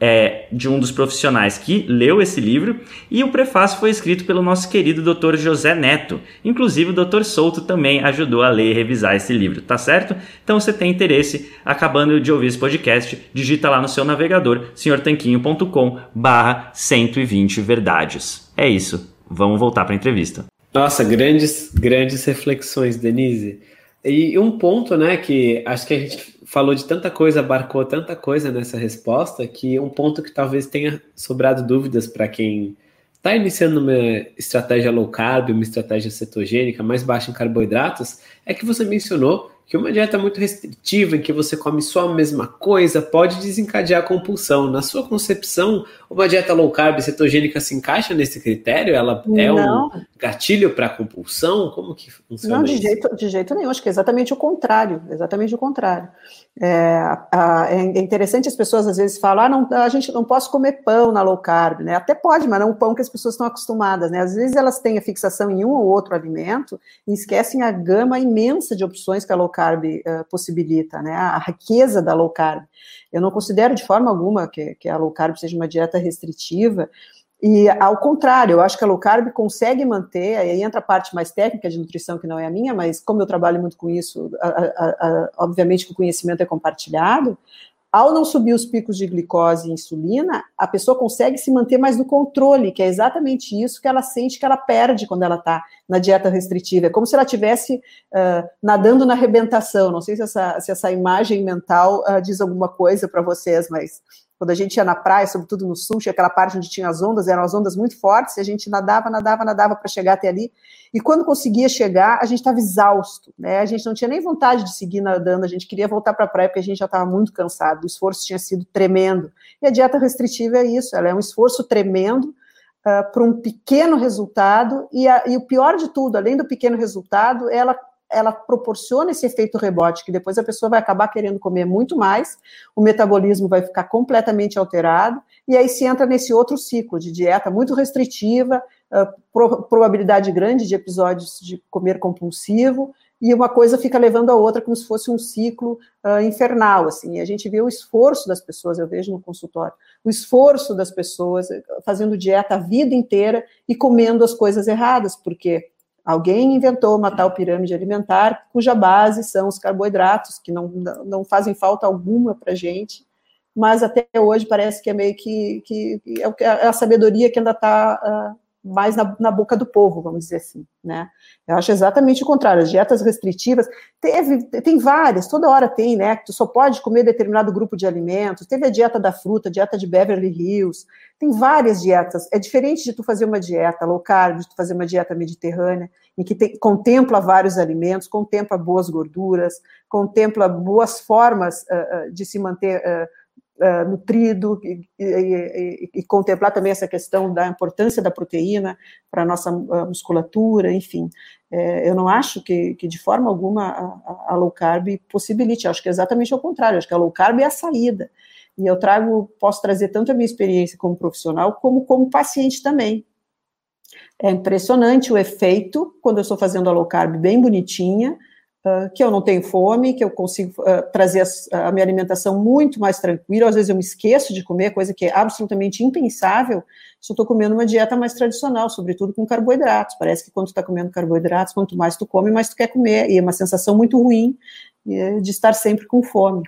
é, de um dos profissionais que leu esse livro, e o prefácio foi escrito pelo nosso querido Dr. José Neto. Inclusive, o Dr. Souto também ajudou a ler e revisar esse livro, tá certo? Então, se tem interesse, acabando de ouvir esse podcast, digita lá no seu navegador, senhortanquinho.com barra 120 verdades. É isso, vamos voltar para a entrevista. Nossa, grandes, grandes reflexões, Denise. E um ponto, né, que acho que a gente falou de tanta coisa, abarcou tanta coisa nessa resposta, que um ponto que talvez tenha sobrado dúvidas para quem está iniciando uma estratégia low carb, uma estratégia cetogênica mais baixa em carboidratos, é que você mencionou que uma dieta muito restritiva, em que você come só a mesma coisa, pode desencadear a compulsão. Na sua concepção, uma dieta low carb cetogênica se encaixa nesse critério? Ela é Não. um gatilho para compulsão? Como que funciona Não, de isso? jeito, de jeito nenhum. Acho que é exatamente o contrário. Exatamente o contrário. É, é interessante as pessoas às vezes falam, ah, não, a gente não pode comer pão na low carb, né? Até pode, mas não o pão que as pessoas estão acostumadas, né? Às vezes elas têm a fixação em um ou outro alimento e esquecem a gama imensa de opções que a low carb uh, possibilita, né? A riqueza da low carb. Eu não considero de forma alguma que, que a low carb seja uma dieta restritiva, e ao contrário, eu acho que a low carb consegue manter, aí entra a parte mais técnica de nutrição, que não é a minha, mas como eu trabalho muito com isso, a, a, a, obviamente que o conhecimento é compartilhado, ao não subir os picos de glicose e insulina, a pessoa consegue se manter mais no controle, que é exatamente isso que ela sente que ela perde quando ela está na dieta restritiva. É como se ela estivesse uh, nadando na arrebentação. Não sei se essa, se essa imagem mental uh, diz alguma coisa para vocês, mas quando a gente ia na praia, sobretudo no sul, tinha aquela parte onde tinha as ondas, eram as ondas muito fortes, e a gente nadava, nadava, nadava para chegar até ali. E quando conseguia chegar, a gente estava exausto, né? A gente não tinha nem vontade de seguir nadando, a gente queria voltar para a praia porque a gente já estava muito cansado, o esforço tinha sido tremendo. E a dieta restritiva é isso, ela é um esforço tremendo uh, para um pequeno resultado, e, a, e o pior de tudo, além do pequeno resultado, ela ela proporciona esse efeito rebote, que depois a pessoa vai acabar querendo comer muito mais, o metabolismo vai ficar completamente alterado, e aí se entra nesse outro ciclo de dieta muito restritiva, pro, probabilidade grande de episódios de comer compulsivo, e uma coisa fica levando a outra como se fosse um ciclo uh, infernal, assim, a gente vê o esforço das pessoas, eu vejo no consultório, o esforço das pessoas fazendo dieta a vida inteira e comendo as coisas erradas, porque Alguém inventou uma tal pirâmide alimentar, cuja base são os carboidratos, que não, não fazem falta alguma para a gente, mas até hoje parece que é meio que, que, é, é a sabedoria que ainda está uh, ah, mais na, na, boca do povo, vamos dizer assim, né? Eu acho exatamente o contrário. As dietas restritivas, teve, tem várias, toda hora tem, né? Tu só pode comer determinado grupo de alimentos. Teve a dieta da fruta, a dieta de Beverly Hills. Tem várias dietas. É diferente de tu fazer uma dieta low carb, de tu fazer uma dieta mediterrânea, em que tem, contempla vários alimentos, contempla boas gorduras, contempla boas formas uh, de se manter uh, uh, nutrido e, e, e, contemplar também essa questão da importância da proteína para a nossa uh, musculatura, enfim. É, eu não acho que, que de forma alguma a, a, low carb possibilite, acho que é exatamente ao contrário, acho que a low carb é a saída. E eu trago, posso trazer tanto a minha experiência como profissional, como como paciente também. É impressionante o efeito quando eu estou fazendo a low carb bem bonitinha, que eu não tenho fome, que eu consigo uh, trazer a, a, minha alimentação muito mais tranquila. Às vezes eu me esqueço de comer, coisa que é absolutamente impensável se eu estou comendo uma dieta mais tradicional, sobretudo com carboidratos. Parece que quando tu está comendo carboidratos, quanto mais tu come, mais tu quer comer. E é uma sensação muito ruim é, de estar sempre com fome.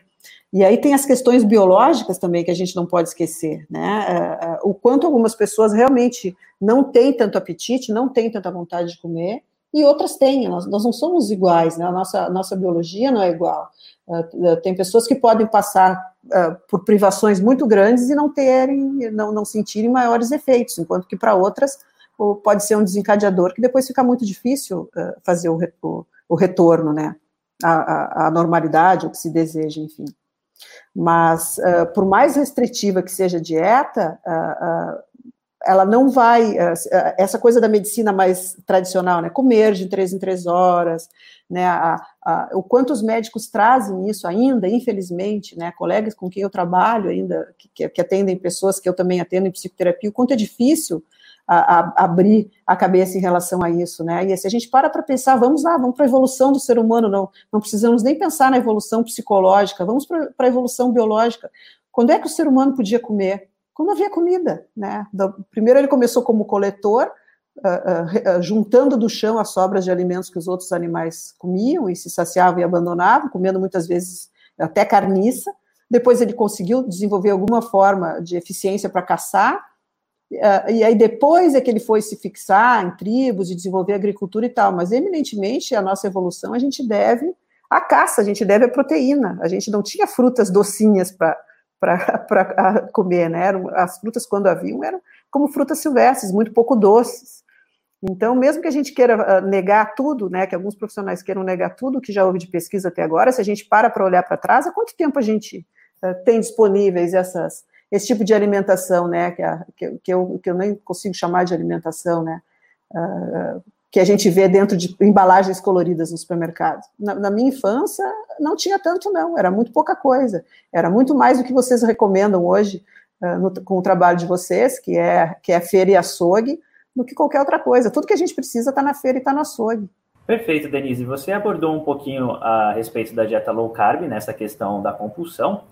E aí tem as questões biológicas também que a gente não pode esquecer, né? Uh, uh, o quanto algumas pessoas realmente não têm tanto apetite, não têm tanta vontade de comer, e outras têm, nós, nós não somos iguais, né? a nossa, nossa biologia não é igual. Uh, tem pessoas que podem passar uh, por privações muito grandes e não terem, não, não sentirem maiores efeitos, enquanto que para outras pode ser um desencadeador que depois fica muito difícil uh, fazer o, o, o, retorno, né? A, a, normalidade, o que se deseja, enfim. Mas, por mais restritiva que seja a dieta, ela não vai, eh, eh, essa coisa da medicina mais tradicional, né, comer de três em três horas, né, a, a, o quanto os médicos trazem isso ainda, infelizmente, né, colegas com quem eu trabalho ainda, que, que atendem pessoas que eu também atendo em psicoterapia, o quanto é difícil a, abrir a cabeça em relação a isso, né, e se a gente para para pensar, vamos lá, vamos para a evolução do ser humano, não, não precisamos nem pensar na evolução psicológica, vamos para a evolução biológica, quando é que o ser humano podia comer? Quando havia comida, né? Primeiro ele começou como coletor, uh, uh, juntando do chão as sobras de alimentos que os outros animais comiam e se saciavam e abandonavam, comendo muitas vezes até carniça. Depois ele conseguiu desenvolver alguma forma de eficiência para caçar, uh, e aí depois é que ele foi se fixar em tribos e desenvolver agricultura e tal. Mas eminentemente a nossa evolução a gente deve à caça, a gente deve à proteína. A gente não tinha frutas docinhas para para comer, né? As frutas, quando haviam, eram como frutas silvestres, muito pouco doces. Então, mesmo que a gente queira ah, negar tudo, né, que alguns profissionais queiram negar tudo que já houve de pesquisa até agora, se a gente para para olhar para trás, há quanto tempo a gente uh, tem disponíveis essas, esse tipo de alimentação, né, que, a, que, que, eu, que eu nem consigo chamar de alimentação, né, uh, que a gente vê dentro de embalagens coloridas no supermercado. Na, na, minha infância, não tinha tanto, não, era muito pouca coisa. Era muito mais do que vocês recomendam hoje uh, no, com o trabalho de vocês, que é, que é feira e açougue, do que qualquer outra coisa. Tudo que a gente precisa está na feira e está no açougue. Perfeito, Denise. Você abordou um pouquinho a respeito da dieta low carb, nessa questão da compulsão,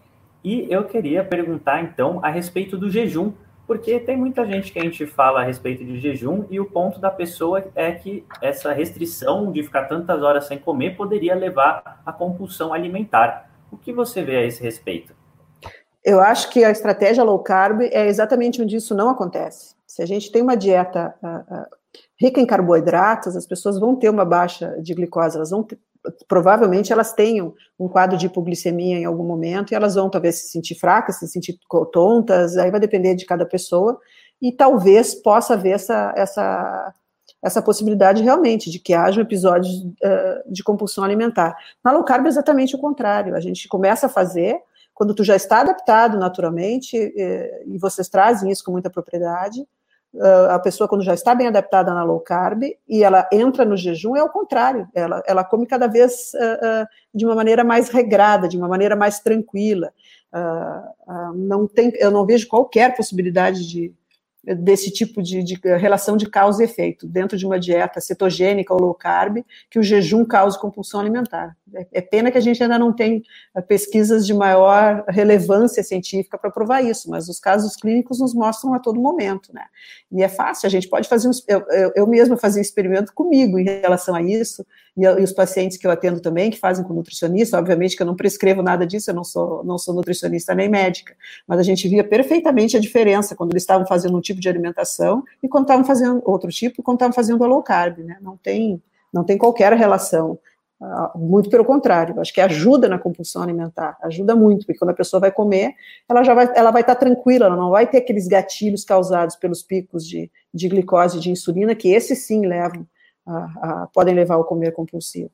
e eu queria perguntar, então, a respeito do jejum. Porque tem muita gente que a gente fala a respeito de jejum e o ponto da pessoa é que essa restrição de ficar tantas horas sem comer poderia levar à compulsão alimentar. O que você vê a esse respeito? Eu acho que a estratégia low carb é exatamente onde isso não acontece. Se a gente tem uma dieta uh, uh, rica em carboidratos, as pessoas vão ter uma baixa de glicose, elas vão ter, provavelmente elas tenham um quadro de hipoglicemia em algum momento e elas vão talvez se sentir fracas, se sentir tontas, aí vai depender de cada pessoa e talvez possa haver essa, essa, essa possibilidade realmente de que haja um episódio uh, de compulsão alimentar. Na low carb é exatamente o contrário, a gente começa a fazer quando tu já está adaptado naturalmente, eh, e vocês trazem isso com muita propriedade, a pessoa quando já está bem adaptada na low carb e ela entra no jejum, é o contrário, ela, ela come cada vez uh, uh, de uma maneira mais regrada, de uma maneira mais tranquila. não tem, eu não vejo qualquer possibilidade de, desse tipo de, de, relação de causa e efeito dentro de uma dieta cetogênica ou low carb que o jejum cause compulsão alimentar. É, é pena que a gente ainda não tem eh, pesquisas de maior relevância científica para provar isso, mas os casos clínicos nos mostram a todo momento, né? E é fácil, a gente pode fazer um, eu, eu, eu mesma fazia um experimento comigo em relação a isso, e, e, os pacientes que eu atendo também, que fazem com nutricionista, obviamente que eu não prescrevo nada disso, eu não sou, não sou nutricionista nem médica, mas a gente via perfeitamente a diferença quando eles estavam fazendo um tipo de alimentação e quando estavam fazendo outro tipo, quando estavam fazendo a low carb, né? Não tem, não tem qualquer relação. Uh, muito pelo contrário, acho que ajuda na compulsão alimentar, ajuda muito, porque quando a pessoa vai comer, ela já vai, ela vai estar tranquila, ela não vai ter aqueles gatilhos causados pelos picos de, de glicose e de insulina, que esses sim levam a, a, podem levar ao comer compulsivo.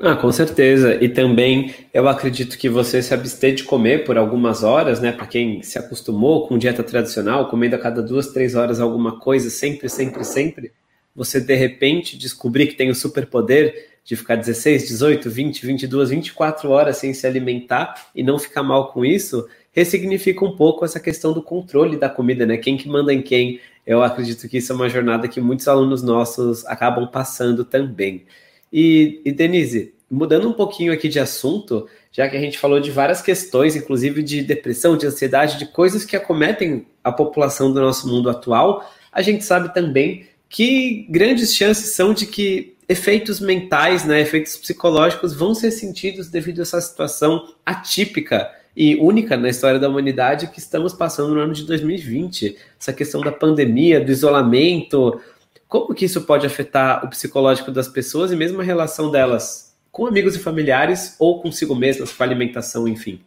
Ah, com certeza. E também eu acredito que você se abster de comer por algumas horas, né? Para quem se acostumou com dieta tradicional, comendo a cada duas, três horas alguma coisa, sempre, sempre, sempre, você de repente descobrir que tem o superpoder de ficar 16, 18, 20, 22, 24 horas sem se alimentar e não ficar mal com isso, ressignifica um pouco essa questão do controle da comida, né? Quem que manda em quem? Eu acredito que isso é uma jornada que muitos alunos nossos acabam passando também. E, e Denise, mudando um pouquinho aqui de assunto, já que a gente falou de várias questões, inclusive de depressão, de ansiedade, de coisas que acometem a população do nosso mundo atual, a gente sabe também que grandes chances são de que efeitos mentais, né, efeitos psicológicos vão ser sentidos devido a essa situação atípica e única na história da humanidade que estamos passando no ano de 2020. Essa questão da pandemia, do isolamento, como que isso pode afetar o psicológico das pessoas e mesmo a relação delas com amigos e familiares ou consigo mesmas, com a alimentação, enfim?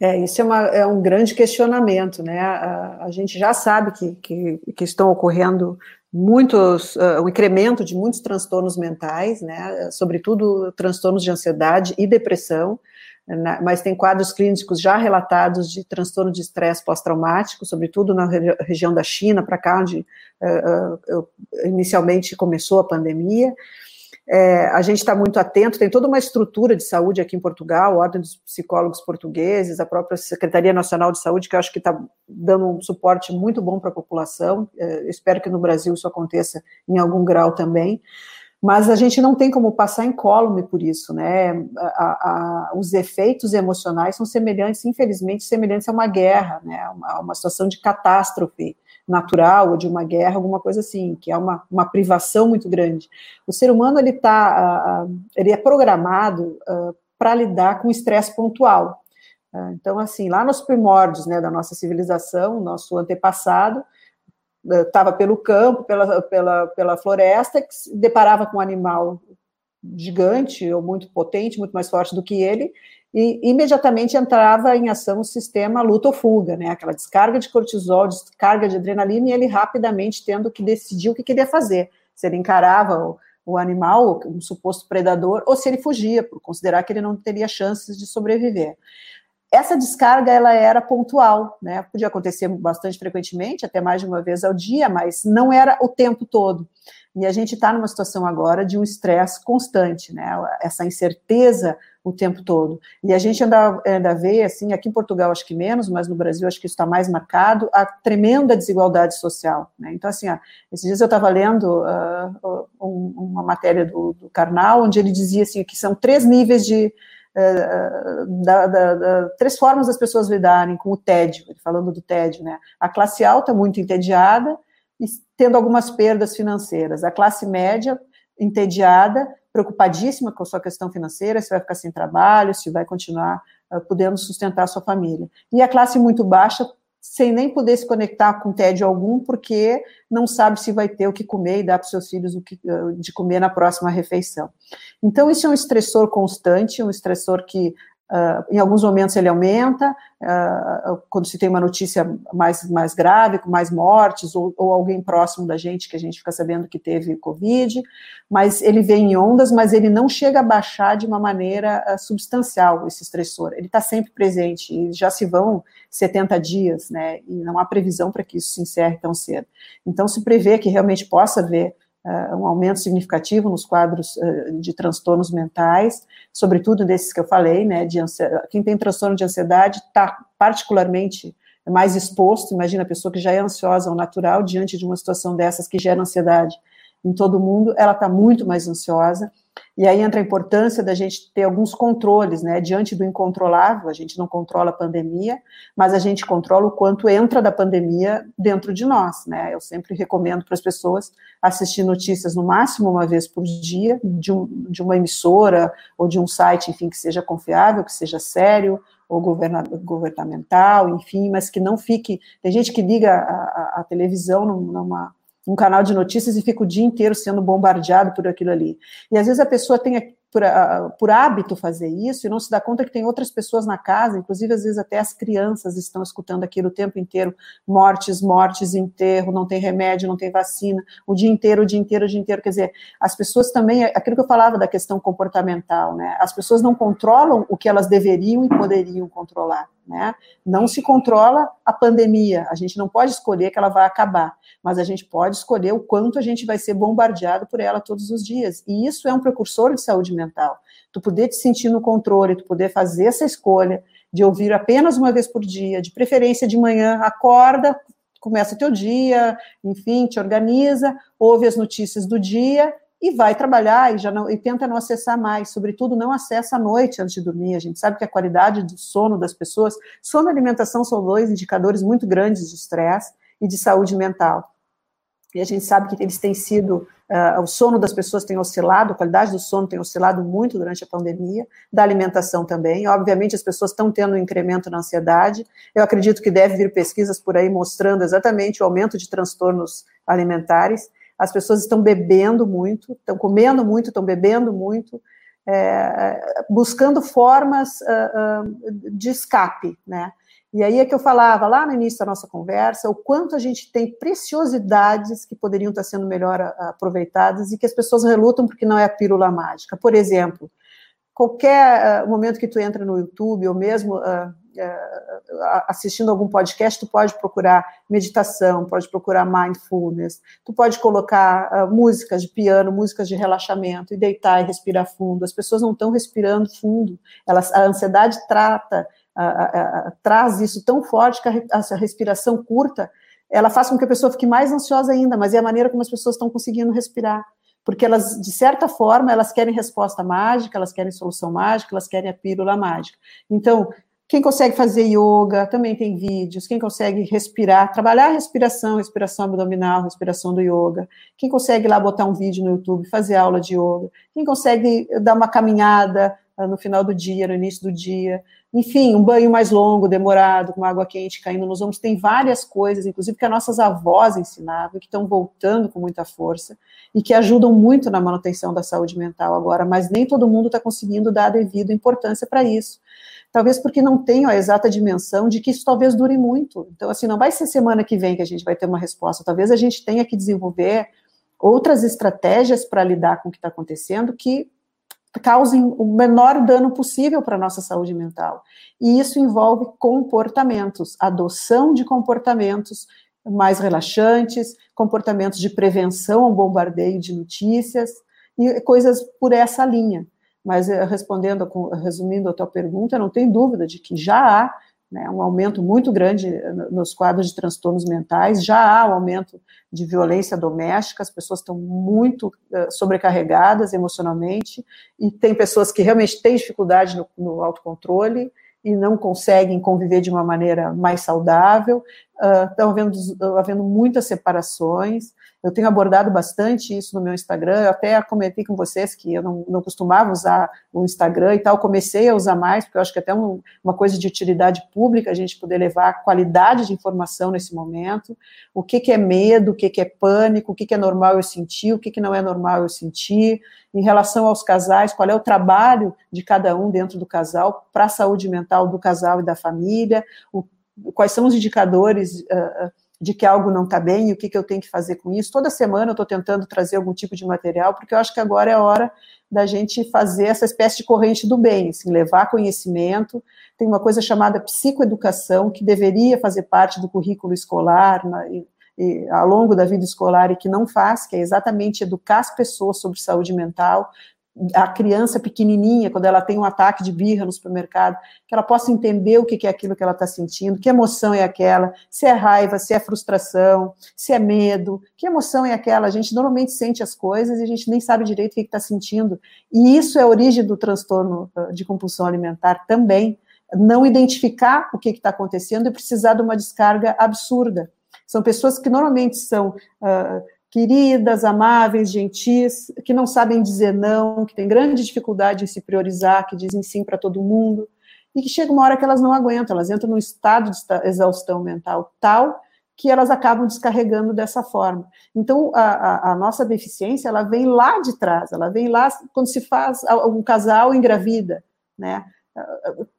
É, isso é, uma, é um grande questionamento, né? A, a gente já sabe que, que, que estão ocorrendo muitos, uh, o incremento de muitos transtornos mentais, né? Sobretudo transtornos de ansiedade e depressão, mas tem quadros clínicos já relatados de transtorno de estresse pós-traumático, sobretudo na região da China, para cá, onde uh, uh, inicialmente começou a pandemia. É, a gente está muito atento, tem toda uma estrutura de saúde aqui em Portugal, a Ordem dos Psicólogos Portugueses, a própria Secretaria Nacional de Saúde, que eu acho que está dando um suporte muito bom para a população. É, espero que no Brasil isso aconteça em algum grau também mas a gente não tem como passar incólume por isso, né? A, a, os efeitos emocionais são semelhantes, infelizmente, semelhantes a uma guerra, né? Uma, uma situação de catástrofe natural ou de uma guerra, alguma coisa assim, que é uma, uma privação muito grande. O ser humano ele tá, ele é programado para lidar com estresse pontual. Então, assim, lá nos primórdios, né, da nossa civilização, nosso antepassado estava pelo campo, pela, pela, pela floresta, que se deparava com um animal gigante ou muito potente, muito mais forte do que ele, e imediatamente entrava em ação o sistema luta ou fuga, né? Aquela descarga de cortisol, descarga de adrenalina, e ele rapidamente tendo que decidir o que queria fazer. Se ele encarava o, o animal, um suposto predador, ou se ele fugia, por considerar que ele não teria chances de sobreviver. Essa descarga ela era pontual, né? Podia acontecer bastante frequentemente, até mais de uma vez ao dia, mas não era o tempo todo. E a gente está numa situação agora de um estresse constante, né? Essa incerteza o tempo todo. E a gente ainda, ainda vê, assim, aqui em Portugal acho que menos, mas no Brasil acho que isso está mais marcado, a tremenda desigualdade social. Né? Então, assim, ó, esses dias eu estava lendo uh, um, uma matéria do, do Karnal, onde ele dizia assim, que são três níveis de, da, da, da, três formas das pessoas lidarem com o tédio, falando do tédio, né? A classe alta muito entediada tendo algumas perdas financeiras, a classe média entediada preocupadíssima com a sua questão financeira, se vai ficar sem trabalho, se vai continuar uh, podendo sustentar a sua família. E a classe muito baixa, sem nem poder se conectar com tédio algum, porque não sabe se vai ter o que comer e dar para os seus filhos o que, de comer na próxima refeição. Então, isso é um estressor constante, um estressor que Uh, em alguns momentos ele aumenta, uh, quando se tem uma notícia mais, mais grave, com mais mortes, ou, ou, alguém próximo da gente que a gente fica sabendo que teve Covid, mas ele vem em ondas, mas ele não chega a baixar de uma maneira uh, substancial esse estressor. Ele está sempre presente, e já se vão 70 dias, né, e não há previsão para que isso se encerre tão cedo. Então se prevê que realmente possa haver uh, um aumento significativo nos quadros uh, de transtornos mentais, sobretudo desses que eu falei, né, de quem tem transtorno de ansiedade está particularmente mais exposto, imagina a pessoa que já é ansiosa ao natural, diante de uma situação dessas que gera ansiedade em todo mundo, ela está muito mais ansiosa, e aí entra a importância da gente ter alguns controles, né? Diante do incontrolável, a gente não controla a pandemia, mas a gente controla o quanto entra da pandemia dentro de nós, né? Eu sempre recomendo para as pessoas assistir notícias no máximo uma vez por dia, de, um, de uma emissora ou de um site, enfim, que seja confiável, que seja sério, ou governamental, enfim, mas que não fique. Tem gente que liga a, a, a televisão numa um canal de notícias e fica o dia inteiro sendo bombardeado por aquilo ali. E às vezes a pessoa tem por, por, hábito fazer isso e não se dá conta que tem outras pessoas na casa, inclusive às vezes até as crianças estão escutando aquilo o tempo inteiro, mortes, mortes, enterro, não tem remédio, não tem vacina, o dia inteiro, o dia inteiro, o dia inteiro, quer dizer, as pessoas também, aquilo que eu falava da questão comportamental, né, as pessoas não controlam o que elas deveriam e poderiam controlar, né, não se controla a pandemia, a gente não pode escolher que ela vai acabar, mas a gente pode escolher o quanto a gente vai ser bombardeado por ela todos os dias. E isso é um precursor de saúde mental. Tu poder te sentir no controle, tu poder fazer essa escolha de ouvir apenas uma vez por dia, de preferência de manhã, acorda, começa o teu dia, enfim, te organiza, ouve as notícias do dia e vai trabalhar e já não e tenta não acessar mais, sobretudo não acessa à noite antes de dormir. A gente sabe que a qualidade do sono das pessoas, sono e alimentação são dois indicadores muito grandes de estresse e de saúde mental e a gente sabe que eles têm sido, uh, o sono das pessoas tem oscilado, a qualidade do sono tem oscilado muito durante a pandemia, da alimentação também. Obviamente, as pessoas estão tendo um incremento na ansiedade. Eu acredito que deve vir pesquisas por aí mostrando exatamente o aumento de transtornos alimentares. As pessoas estão bebendo muito, estão comendo muito, estão bebendo muito, é, buscando formas uh, uh, de escape, né? E aí é que eu falava lá no início da nossa conversa o quanto a gente tem preciosidades que poderiam estar sendo melhor aproveitadas e que as pessoas relutam porque não é a pílula mágica. Por exemplo, qualquer uh, momento que tu entra no YouTube ou mesmo uh, assistindo algum podcast, tu pode procurar meditação, pode procurar mindfulness, tu pode colocar músicas de piano, músicas de relaxamento e deitar e respirar fundo. As pessoas não estão respirando fundo. Elas, a ansiedade trata a, a, a, traz isso tão forte que a, respiração curta, ela faz com que a pessoa fique mais ansiosa ainda, mas é a maneira como as pessoas estão conseguindo respirar. Porque elas, de certa forma, elas querem resposta mágica, elas querem solução mágica, elas querem a pílula mágica. Então, quem consegue fazer yoga, também tem vídeos. Quem consegue respirar, trabalhar a respiração, respiração abdominal, respiração do yoga. Quem consegue lá botar um vídeo no YouTube, fazer aula de yoga. Quem consegue dar uma caminhada ah, no final do dia, no início do dia. Enfim, um banho mais longo, demorado, com água quente caindo nos ombros. Tem várias coisas, inclusive que as nossas avós ensinavam, que estão voltando com muita força e que ajudam muito na manutenção da saúde mental agora, mas nem todo mundo está conseguindo dar a devida importância para isso. Talvez porque não tenham a exata dimensão de que isso talvez dure muito. Então, assim, não vai ser semana que vem que a gente vai ter uma resposta. Talvez a gente tenha que desenvolver outras estratégias para lidar com o que está acontecendo que causem o menor dano possível para a nossa saúde mental. E isso envolve comportamentos, adoção de comportamentos mais relaxantes, comportamentos de prevenção ao bombardeio de notícias e coisas por essa linha. Mas eh, respondendo, resumindo a tua pergunta, não tem dúvida de que já há né, um aumento muito grande nos quadros de transtornos mentais, já há um aumento de violência doméstica, as pessoas estão muito uh, sobrecarregadas emocionalmente, e tem pessoas que realmente têm dificuldade no, no autocontrole e não conseguem conviver de uma maneira mais saudável, uh, estão havendo, havendo muitas separações, Eu tenho abordado bastante isso no meu Instagram, eu até comentei com vocês que eu não, não costumava usar o Instagram e tal, comecei a usar mais, porque eu acho que é até um, uma coisa de utilidade pública a gente poder levar qualidade de informação nesse momento, o que, que é medo, o que, que é pânico, o que, que é normal eu sentir, o que, que não é normal eu sentir, em relação aos casais, qual é o trabalho de cada um dentro do casal para a saúde mental do casal e da família, o, quais são os indicadores uh, de que algo não está bem e o que, que eu tenho que fazer com isso. Toda semana eu estou tentando trazer algum tipo de material, porque eu acho que agora é a hora da gente fazer essa espécie de corrente do bem, assim, levar conhecimento. Tem uma coisa chamada psicoeducação, que deveria fazer parte do currículo escolar, na, e, e, ao longo da vida escolar, e que não faz, que é exatamente educar as pessoas sobre saúde mental, a criança pequenininha, quando ela tem um ataque de birra no supermercado, que ela possa entender o que é aquilo que ela está sentindo, que emoção é aquela, se é raiva, se é frustração, se é medo, que emoção é aquela. A gente normalmente sente as coisas e a gente nem sabe direito o que está sentindo. E isso é a origem do transtorno ah, de compulsão alimentar também. Não identificar o que está acontecendo e precisar de uma descarga absurda. São pessoas que normalmente são uh, queridas, amáveis, gentis, que não sabem dizer não, que têm grande dificuldade em se priorizar, que dizem sim para todo mundo, e que chega uma hora que elas não aguentam, elas entram num estado de exaustão mental tal que elas acabam descarregando dessa forma. Então, a, a, a nossa deficiência, ela vem lá de trás, ela vem lá quando se faz um casal engravida, né?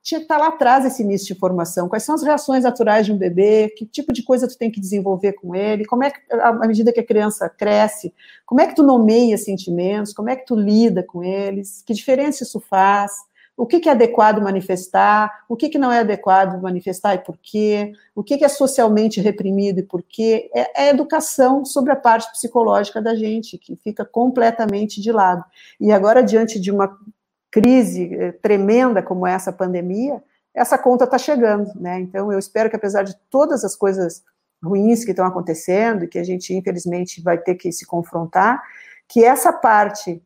Tinha que estar lá atrás esse início de formação. Quais são as reações naturais de um bebê? Que tipo de coisa tu tem que desenvolver com ele? Como é que, à medida que a criança cresce, como é que tu nomeia sentimentos? Como é que tu lida com eles? Que diferença isso faz? O que, que é adequado manifestar? O que, que não é adequado manifestar e por quê? O que, que é socialmente reprimido e por quê? É, é educação sobre a parte psicológica da gente, que fica completamente de lado. E agora, diante de uma crise eh, tremenda como essa pandemia, essa conta está chegando, né? Então eu espero que apesar de todas as coisas ruins que estão acontecendo e que a gente infelizmente vai ter que se confrontar, que essa parte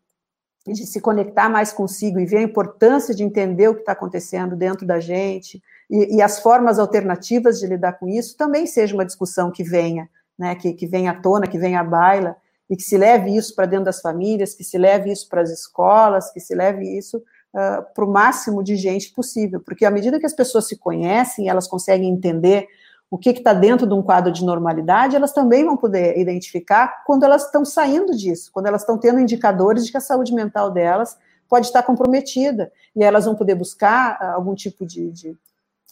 de se conectar mais consigo e ver a importância de entender o que está acontecendo dentro da gente e, e, as formas alternativas de lidar com isso também seja uma discussão que venha, né? Que, que venha à tona, que venha à baila e que se leve isso para dentro das famílias, que se leve isso para as escolas, que se leve isso uh, para o máximo de gente possível, porque à medida que as pessoas se conhecem, elas conseguem entender o que está dentro de um quadro de normalidade, elas também vão poder identificar quando elas estão saindo disso, quando elas estão tendo indicadores de que a saúde mental delas pode estar comprometida, e elas vão poder buscar uh, algum tipo de, de,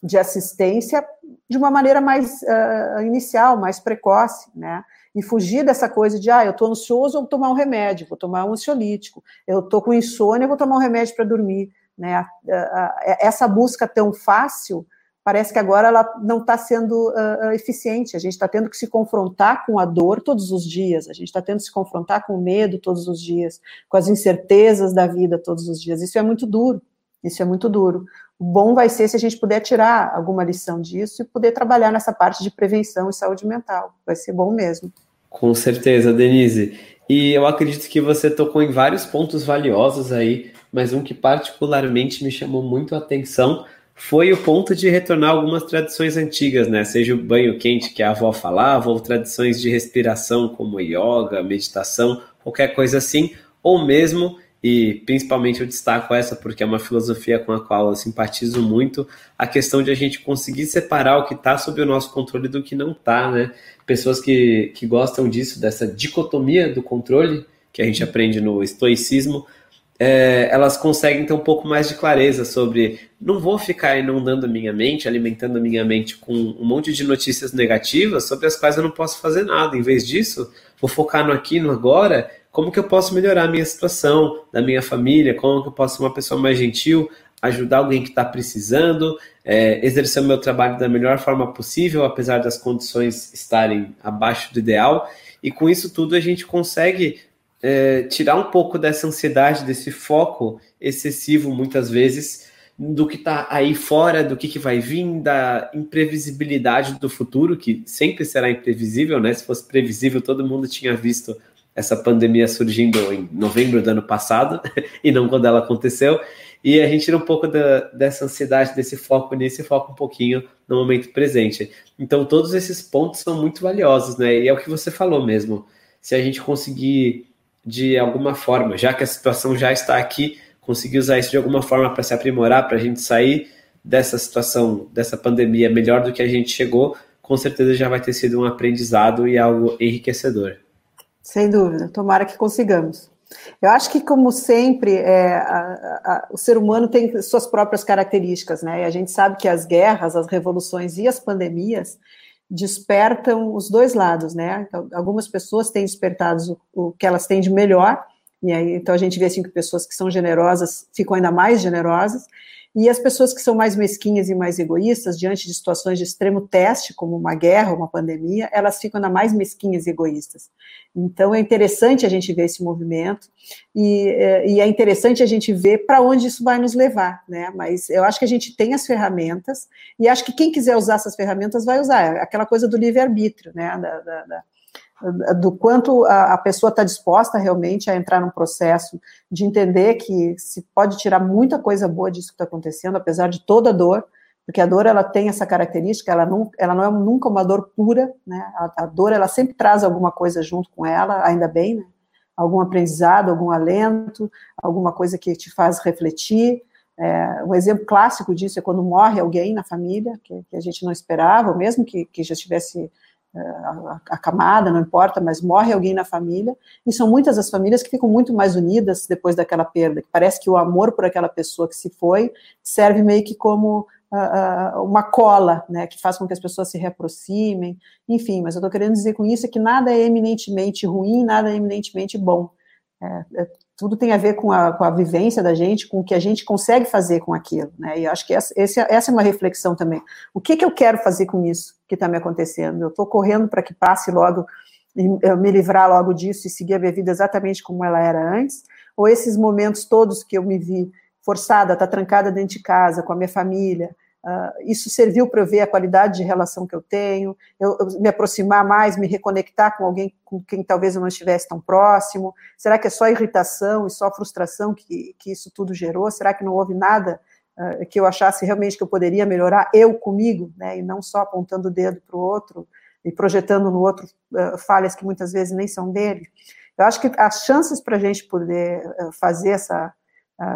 de, assistência de uma maneira mais uh, inicial, mais precoce, né? E fugir dessa coisa de, ah, eu estou ansioso, vou tomar um remédio, vou tomar um ansiolítico, eu estou com insônia, vou tomar um remédio para dormir. Né? Essa busca tão fácil, parece que agora ela não está sendo uh, eficiente, a gente está tendo que se confrontar com a dor todos os dias, a gente está tendo que se confrontar com o medo todos os dias, com as incertezas da vida todos os dias, isso é muito duro, isso é muito duro. Bom vai ser se a gente puder tirar alguma lição disso e poder trabalhar nessa parte de prevenção e saúde mental. Vai ser bom mesmo. Com certeza, Denise. E eu acredito que você tocou em vários pontos valiosos aí, mas um que particularmente me chamou muito a atenção foi o ponto de retornar algumas tradições antigas, né? Seja o banho quente que a avó falava, ou tradições de respiração como yoga, meditação, qualquer coisa assim, ou mesmo e principalmente eu destaco essa porque é uma filosofia com a qual eu simpatizo muito, a questão de a gente conseguir separar o que está sob o nosso controle do que não está, né? Pessoas que, que gostam disso, dessa dicotomia do controle, que a gente aprende no estoicismo, é, elas conseguem ter um pouco mais de clareza sobre não vou ficar inundando minha mente, alimentando minha mente com um monte de notícias negativas sobre as quais eu não posso fazer nada. Em vez disso, vou focar no aqui, no agora como que eu posso melhorar a minha situação, da minha família, como que eu posso ser uma pessoa mais gentil, ajudar alguém que está precisando, é, exercer o meu trabalho da melhor forma possível, apesar das condições estarem abaixo do ideal. E com isso tudo a gente consegue é, tirar um pouco dessa ansiedade, desse foco excessivo, muitas vezes, do que está aí fora, do que, que vai vir, da imprevisibilidade do futuro, que sempre será imprevisível, né? Se fosse previsível, todo mundo tinha visto essa pandemia surgindo em novembro do ano passado e não quando ela aconteceu. E a gente tira um pouco da, dessa ansiedade, desse foco nisso e foca um pouquinho no momento presente. Então, todos esses pontos são muito valiosos, né? E é o que você falou mesmo. se a gente conseguir, de alguma forma, já que a situação já está aqui, conseguir usar isso de alguma forma para se aprimorar, para a gente sair dessa situação, dessa pandemia melhor do que a gente chegou, com certeza já vai ter sido um aprendizado e algo enriquecedor. Sem dúvida, tomara que consigamos. Eu acho que, como sempre, é, a, a, o ser humano tem suas próprias características, né? E a gente sabe que as guerras, as revoluções e as pandemias despertam os dois lados, né? Então, algumas pessoas têm despertado o, o, que elas têm de melhor, e aí, então a gente vê assim que pessoas que são generosas ficam ainda mais generosas, e as pessoas que são mais mesquinhas e mais egoístas, diante de situações de extremo teste, como uma guerra, uma pandemia, elas ficam ainda mais mesquinhas e egoístas. Então é interessante a gente ver esse movimento, e, é, e é interessante a gente ver para onde isso vai nos levar, né? Mas eu acho que a gente tem as ferramentas, e acho que quem quiser usar essas ferramentas vai usar, aquela coisa do livre-arbítrio, né? Da, da, da do quanto a, pessoa está disposta realmente a entrar num processo de entender que se pode tirar muita coisa boa disso que está acontecendo, apesar de toda a dor, porque a dor ela tem essa característica, ela não, ela não é nunca uma dor pura, né? A, a dor ela sempre traz alguma coisa junto com ela, ainda bem, né? Algum aprendizado, algum alento, alguma coisa que te faz refletir. É, um exemplo clássico disso é quando morre alguém na família que, que a gente não esperava, mesmo que, que já estivesse a, camada, não importa, mas morre alguém na família, e são muitas as famílias que ficam muito mais unidas depois daquela perda, que parece que o amor por aquela pessoa que se foi serve meio que como uh, uma cola, né, que faz com que as pessoas se reaproximem, enfim, mas eu estou querendo dizer com isso é que nada é eminentemente ruim, nada é eminentemente bom, é, é, tudo tem a ver com a, com a vivência da gente, com o que a gente consegue fazer com aquilo, né? E acho que essa, essa é uma reflexão também. O que, que eu quero fazer com isso que está me acontecendo? Eu estou correndo para que passe logo, e me livrar logo disso e seguir a minha vida exatamente como ela era antes? Ou esses momentos todos que eu me vi forçada, tá trancada dentro de casa com a minha família, Uh, isso serviu para eu ver a qualidade de relação que eu tenho, eu, eu, me aproximar mais, me reconectar com alguém com quem talvez eu não estivesse tão próximo. Será que é só irritação e só frustração que, que isso tudo gerou? Será que não houve nada uh, que eu achasse realmente que eu poderia melhorar eu comigo, né, e não só apontando o dedo para o outro e projetando no outro uh, falhas que muitas vezes nem são dele? Eu acho que as chances para a gente poder fazer essa,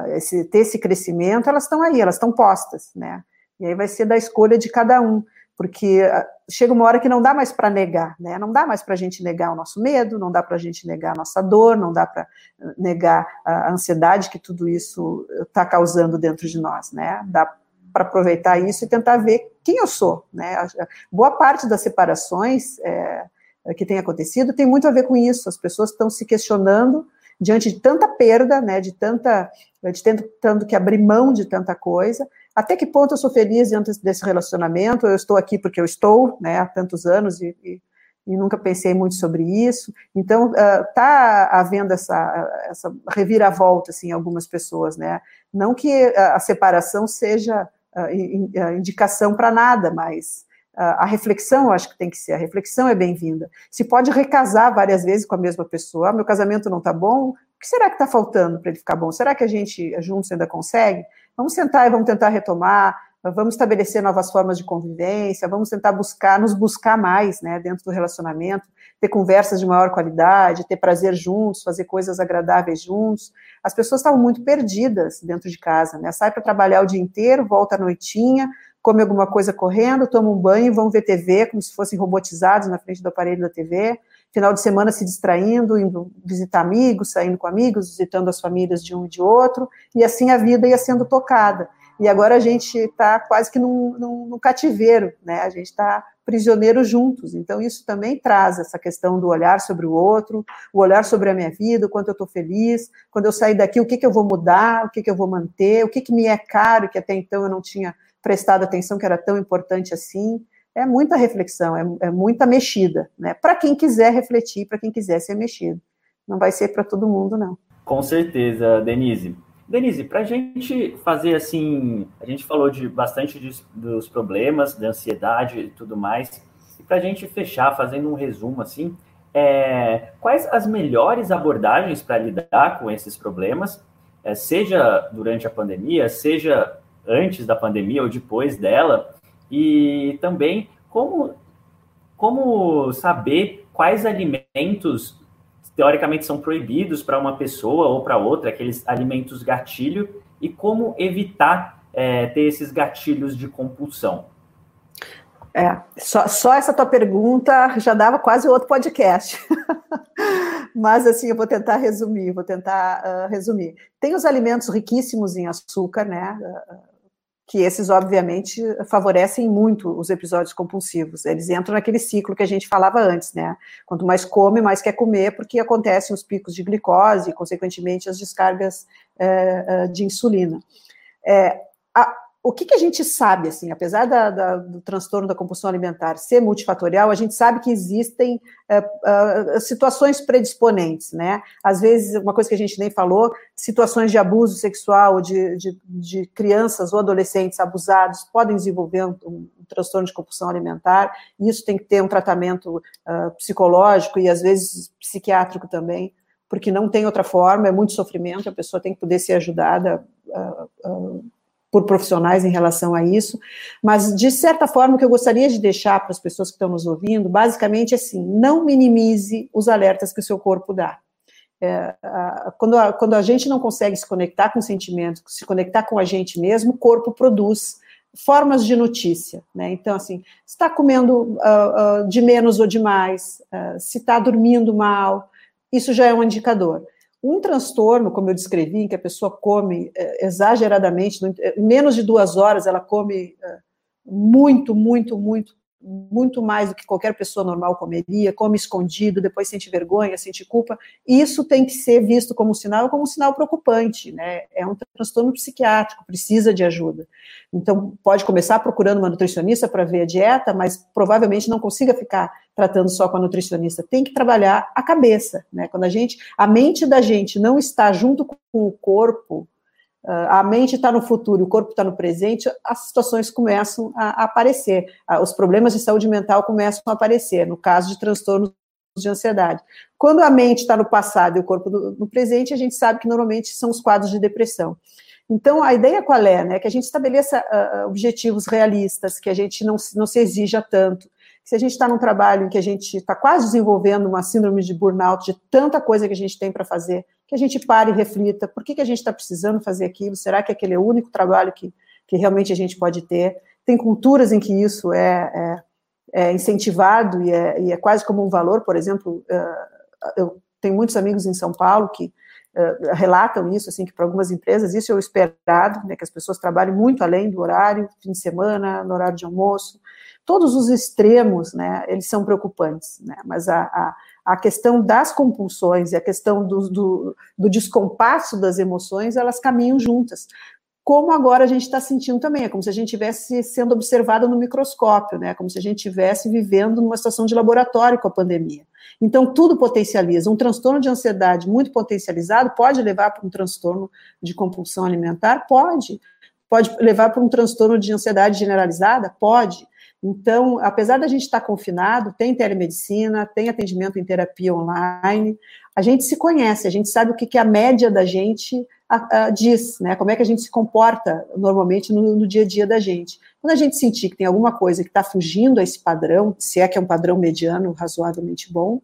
esse, ter esse crescimento, elas estão aí, elas estão postas, né? E aí vai ser da escolha de cada um, porque ah, chega uma hora que não dá mais para negar, né? Não dá mais para a gente negar o nosso medo, não dá para a gente negar a nossa dor, não dá para ah, negar a ansiedade que tudo isso está causando dentro de nós, né? Dá para aproveitar isso e tentar ver quem eu sou, né? Boa parte das separações é, que tem acontecido tem muito a ver com isso. As pessoas estão se questionando diante de tanta perda, né? De tanta, de tendo que abrir mão de tanta coisa até que ponto eu sou feliz dentro desse relacionamento? Eu estou aqui porque eu estou, né, há tantos anos e, e, e nunca pensei muito sobre isso. Então, está uh, havendo essa, essa reviravolta, assim, em algumas pessoas, né? Não que a, separação seja uh, in, indicação para nada, mas a reflexão eu acho que tem que ser, a reflexão é bem-vinda. Se pode recasar várias vezes com a mesma pessoa, ah, meu casamento não está bom, o que será que está faltando para ele ficar bom? Será que a gente juntos ainda consegue? Vamos sentar e vamos tentar retomar, vamos estabelecer novas formas de convivência, vamos tentar buscar, nos buscar mais, né, dentro do relacionamento, ter conversas de maior qualidade, ter prazer juntos, fazer coisas agradáveis juntos. As pessoas estavam muito perdidas dentro de casa, né? Sai para trabalhar o dia inteiro, volta à noitinha, come alguma coisa correndo, toma um banho, vão ver TV como se fossem robotizados na frente do aparelho da TV. Final de semana se distraindo, indo visitar amigos, saindo com amigos, visitando as famílias de um e de outro, e assim a vida ia sendo tocada. E agora a gente está quase que num, num, num, cativeiro, né? A gente está prisioneiro juntos. Então, isso também traz essa questão do olhar sobre o outro, o olhar sobre a minha vida, o quanto eu estou feliz, quando eu sair daqui, o que, que eu vou mudar, o que, que eu vou manter, o que, que me é caro, que até então eu não tinha prestado atenção que era tão importante assim. É muita reflexão, é, é muita mexida, né? Para quem quiser refletir, para quem quiser ser mexido. Não vai ser para todo mundo, não. Com certeza, Denise. Denise, para a gente fazer assim, a gente falou de bastante de, dos problemas, da ansiedade e tudo mais, e para a gente fechar, fazendo um resumo assim, é, quais as melhores abordagens para lidar com esses problemas, é, seja durante a pandemia, seja antes da pandemia ou depois dela, e também como, como saber quais alimentos teoricamente são proibidos para uma pessoa ou para outra, aqueles alimentos gatilho, e como evitar é, ter esses gatilhos de compulsão? É, só, só essa tua pergunta já dava quase outro podcast. Mas assim, eu vou tentar resumir, vou tentar uh, resumir. Tem os alimentos riquíssimos em açúcar, né? Uh, que esses, obviamente, favorecem muito os episódios compulsivos. Eles entram naquele ciclo que a gente falava antes, né? Quanto mais come, mais quer comer, porque acontecem os picos de glicose e, consequentemente, as descargas uh, de insulina. É, a, o que, que, a gente sabe, assim, apesar da, da, do transtorno da compulsão alimentar ser multifatorial, a gente sabe que existem uh, uh, situações predisponentes, né? Às vezes, uma coisa que a gente nem falou, situações de abuso sexual de, de, de crianças ou adolescentes abusados podem desenvolver um, um, transtorno de compulsão alimentar, e isso tem que ter um tratamento uh, psicológico e, às vezes, psiquiátrico também, porque não tem outra forma, é muito sofrimento, a pessoa tem que poder ser ajudada por profissionais em relação a isso, mas de certa forma o que eu gostaria de deixar para as pessoas que estão nos ouvindo, basicamente é assim, não minimize os alertas que o seu corpo dá. É, a, quando, a, quando a gente não consegue se conectar com o sentimento, se conectar com a gente mesmo, o corpo produz formas de notícia, né? Então, assim, está comendo uh, uh, de menos ou de mais, uh, se está dormindo mal, isso já é um indicador. Um transtorno, como eu descrevi, em que a pessoa come é, exageradamente, em menos de duas horas ela come é, muito, muito, muito muito mais do que qualquer pessoa normal comeria, come escondido, depois sente vergonha, sente culpa. Isso tem que ser visto como um sinal, como um sinal preocupante, né? É um transtorno psiquiátrico, precisa de ajuda. Então, pode começar procurando uma nutricionista para ver a dieta, mas provavelmente não consiga ficar tratando só com a nutricionista. Tem que trabalhar a cabeça, né? Quando a gente, a mente da gente não está junto com o corpo, a mente está no futuro, o corpo está no presente, as situações começam a, aparecer, ah, os problemas de saúde mental começam a aparecer, no caso de transtornos de ansiedade. Quando a mente está no passado e o corpo no, no, presente, a gente sabe que normalmente são os quadros de depressão. Então, a ideia qual é? Né? Que a gente estabeleça uh, objetivos realistas, que a gente não, não se exija tanto, se a gente está num trabalho em que a gente está quase desenvolvendo uma síndrome de burnout, de tanta coisa que a gente tem para fazer, que a gente pare e reflita, por que, que a gente está precisando fazer aquilo? Será que aquele é o único trabalho que, que realmente a gente pode ter? Tem culturas em que isso é, é, é incentivado e é, e é, quase como um valor, por exemplo, uh, eu tenho muitos amigos em São Paulo que uh, relatam isso, assim, que para algumas empresas isso é o esperado, né, que as pessoas trabalhem muito além do horário, fim de semana, no horário de almoço, todos os extremos, né, eles são preocupantes, né, mas a, a, a questão das compulsões e a questão do, do, do descompasso das emoções, elas caminham juntas. Como agora a gente está sentindo também, é como se a gente estivesse sendo observado no microscópio, né, como se a gente estivesse vivendo numa situação de laboratório com a pandemia. Então, tudo potencializa. Um transtorno de ansiedade muito potencializado pode levar para um transtorno de compulsão alimentar? Pode. Pode levar para um transtorno de ansiedade generalizada? Pode. Então, apesar da gente estar confinado, tem telemedicina, tem atendimento em terapia online, a gente se conhece, a gente sabe o que, que a média da gente a, a, diz, né? Como é que a gente se comporta normalmente no, no, dia a dia da gente. Quando a gente sentir que tem alguma coisa que está fugindo a esse padrão, se é que é um padrão mediano razoavelmente bom,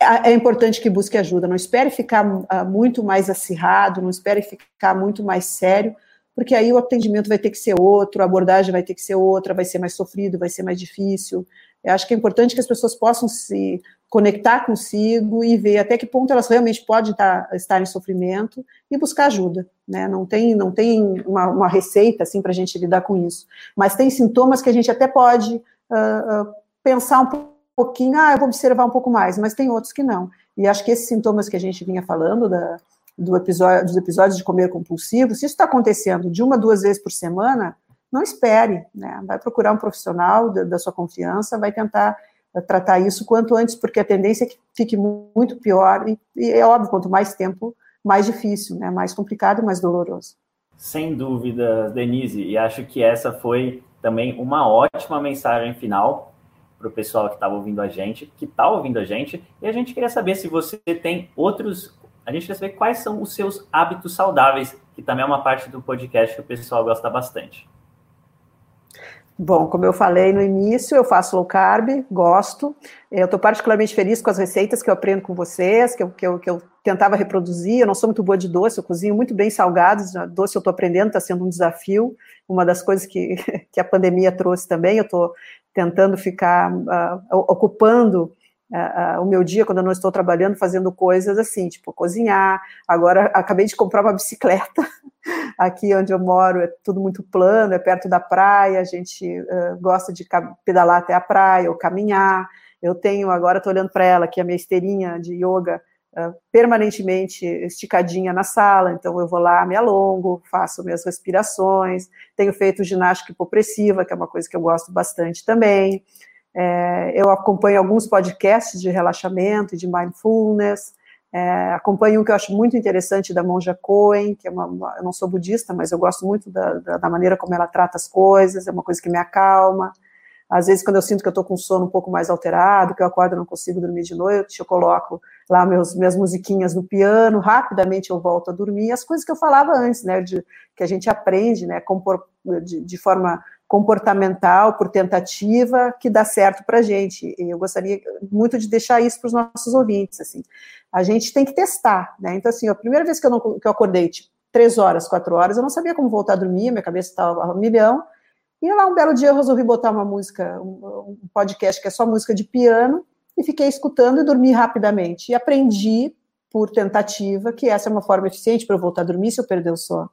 é importante que busque ajuda. Não espere ficar uh, muito mais acirrado, não espere ficar muito mais sério, porque aí o atendimento vai ter que ser outro, a abordagem vai ter que ser outra, vai ser mais sofrido, vai ser mais difícil. Eu acho que é importante que as pessoas possam se conectar consigo e ver até que ponto elas realmente podem estar, estar em sofrimento e buscar ajuda, né? Não tem, não tem uma, uma receita assim para a gente lidar com isso, mas tem sintomas que a gente até pode uh, uh, pensar um pouquinho, ah, eu vou observar um pouco mais, mas tem outros que não. E acho que esses sintomas que a gente vinha falando da, do episódio, dos episódios de comer compulsivo, se isso está acontecendo de uma, duas vezes por semana, não espere, né? Vai procurar um profissional da, da sua confiança, vai tentar eh, tratar isso quanto antes, porque a tendência é que fique muito pior, e, e é óbvio, quanto mais tempo, mais difícil, né? Mais complicado mais doloroso. Sem dúvida, Denise, e acho que essa foi também uma ótima mensagem final para o pessoal que estava ouvindo a gente, que está ouvindo a gente, e a gente queria saber se você tem outros a gente quer saber quais são os seus hábitos saudáveis, que também é uma parte do podcast que o pessoal gosta bastante. Bom, como eu falei no início, eu faço low carb, gosto. Eu estou particularmente feliz com as receitas que eu aprendo com vocês, que eu, que, eu, que eu tentava reproduzir. Eu não sou muito boa de doce, eu cozinho muito bem salgados. Doce eu estou aprendendo, está sendo um desafio. Uma das coisas que, que a pandemia trouxe também. Eu estou tentando ficar uh, ocupando uh, o meu dia quando eu não estou trabalhando, fazendo coisas assim, tipo cozinhar. Agora acabei de comprar uma bicicleta. Aqui onde eu moro é tudo muito plano, é perto da praia. A gente uh, gosta de pedalar até a praia ou caminhar. Eu tenho agora, estou olhando para ela, que é a minha esteirinha de yoga permanentemente esticadinha na sala, então eu vou lá, me alongo, faço minhas respirações, tenho feito ginástica hipopressiva, que é uma coisa que eu gosto bastante também, é, eu acompanho alguns podcasts de relaxamento e de mindfulness. É, acompanho um que eu acho muito interessante da Monja Cohen, que é uma, uma, eu não sou budista, mas eu gosto muito da, da, da, maneira como ela trata as coisas, é uma coisa que me acalma. Às vezes, quando eu sinto que eu estou com sono um pouco mais alterado, que eu acordo e não consigo dormir de noite, eu coloco lá meus, minhas musiquinhas no piano, rapidamente eu volto a dormir. As coisas que eu falava antes, né, de, que a gente aprende, né, compor, de, de forma comportamental, por tentativa, que dá certo para a gente. Eu gostaria muito de deixar isso para os nossos ouvintes, assim. A gente tem que testar, né? Então, assim, a primeira vez que eu, não, que eu acordei, tipo, três horas, quatro horas, eu não sabia como voltar a dormir, minha cabeça estava a milhão, e lá um belo dia eu resolvi botar uma música, um, um podcast que é só música de piano, e fiquei escutando e dormi rapidamente. E aprendi, por tentativa, que essa é uma forma eficiente para eu voltar a dormir se eu perder o sono.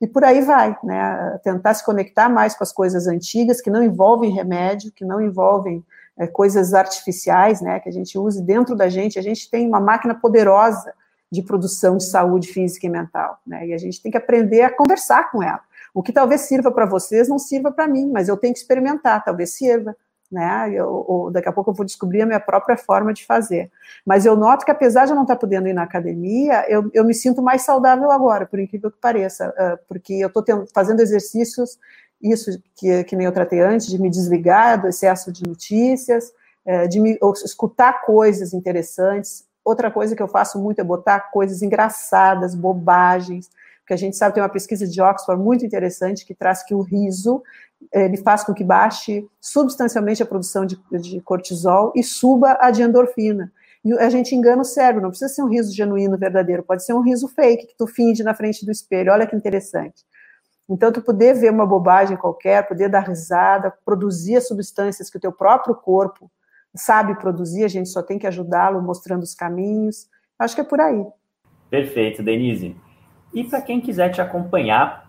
E por aí vai, né? Tentar se conectar mais com as coisas antigas, que não envolvem remédio, que não envolvem é, coisas artificiais, né? Que a gente use dentro da gente. A gente tem uma máquina poderosa de produção de saúde física e mental, né? E a gente tem que aprender a conversar com ela. O que talvez sirva para vocês não sirva para mim, mas eu tenho que experimentar, talvez sirva né? Eu, ou daqui a pouco eu vou descobrir a minha própria forma de fazer. Mas eu noto que apesar de eu não estar podendo ir na academia, eu, eu me sinto mais saudável agora, por incrível que pareça, porque eu estou fazendo exercícios, isso que, que nem eu tratei antes, de me desligar do excesso de notícias, de me, escutar coisas interessantes. Outra coisa que eu faço muito é botar coisas engraçadas, bobagens, porque a gente sabe, tem uma pesquisa de Oxford muito interessante que traz que o riso ele faz com que baixe substancialmente a produção de, de cortisol e suba a de endorfina. E a gente engana o cérebro, não precisa ser um riso genuíno, verdadeiro, pode ser um riso fake, que tu finge na frente do espelho, olha que interessante. Então, tu poder ver uma bobagem qualquer, poder dar risada, produzir as substâncias que o teu próprio corpo sabe produzir, a gente só tem que ajudá-lo mostrando os caminhos. Acho que é por aí. Perfeito, Denise. E para quem quiser te acompanhar,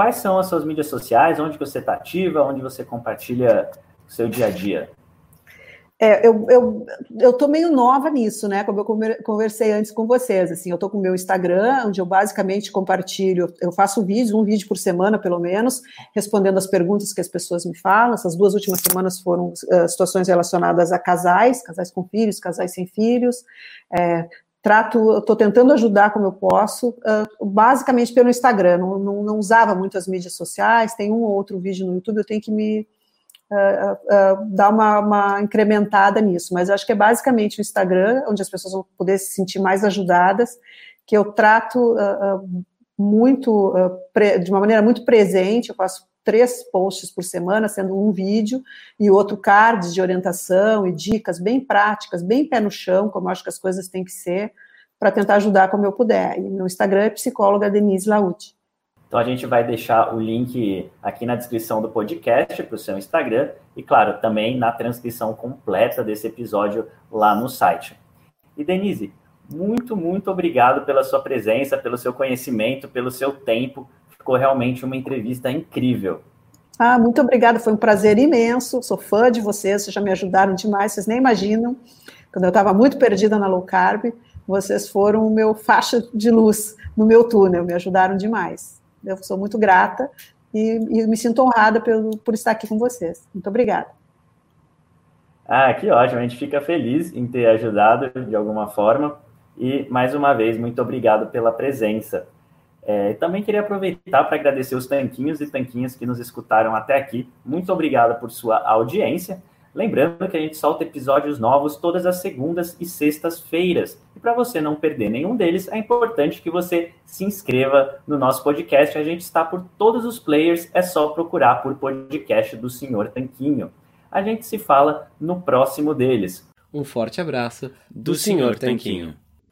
quais são as suas mídias sociais, onde você está ativa, onde você compartilha o seu dia a dia? É, eu, eu, eu tô meio nova nisso, né? Como eu conversei antes com vocês, assim, eu tô com o meu Instagram, onde eu basicamente compartilho, eu faço vídeo, um vídeo por semana, pelo menos, respondendo as perguntas que as pessoas me falam. Essas duas últimas semanas foram uh, situações relacionadas a casais, casais com filhos, casais sem filhos, é, trato, estou tentando ajudar como eu posso, uh, basicamente pelo Instagram, não, não, não, usava muito as mídias sociais, tem um ou outro vídeo no YouTube, eu tenho que me uh, uh, dar uma, uma, incrementada nisso, mas acho que é basicamente o Instagram, onde as pessoas vão poder se sentir mais ajudadas, que eu trato muito, de uma maneira muito presente, eu faço três posts por semana, sendo um vídeo e outro cards de orientação e dicas bem práticas, bem pé no chão, como eu acho que as coisas têm que ser, para tentar ajudar como eu puder. E meu Instagram é psicóloga Denise Laute. Então a gente vai deixar o link aqui na descrição do podcast para o seu Instagram e, claro, também na transcrição completa desse episódio lá no site. E Denise, muito, muito obrigado pela sua presença, pelo seu conhecimento, pelo seu tempo Ficou realmente uma entrevista incrível. Ah, muito obrigada, foi um prazer imenso. Sou fã de vocês, vocês já me ajudaram demais, vocês nem imaginam. Quando eu estava muito perdida na low carb, vocês foram o meu faixa de luz no meu túnel, me ajudaram demais. Eu sou muito grata e, e me sinto honrada pelo, por estar aqui com vocês. Muito obrigada. Ah, que ótimo, a gente fica feliz em ter ajudado de alguma forma. E, mais uma vez, muito obrigado pela presença. É, também queria aproveitar para agradecer os tanquinhos e tanquinhas que nos escutaram até aqui. Muito obrigado por sua audiência. Lembrando que a gente solta episódios novos todas as segundas e sextas-feiras. E para você não perder nenhum deles, é importante que você se inscreva no nosso podcast. A gente está por todos os players, é só procurar por podcast do Senhor Tanquinho. A gente se fala no próximo deles. Um forte abraço do, do Senhor Tanquinho.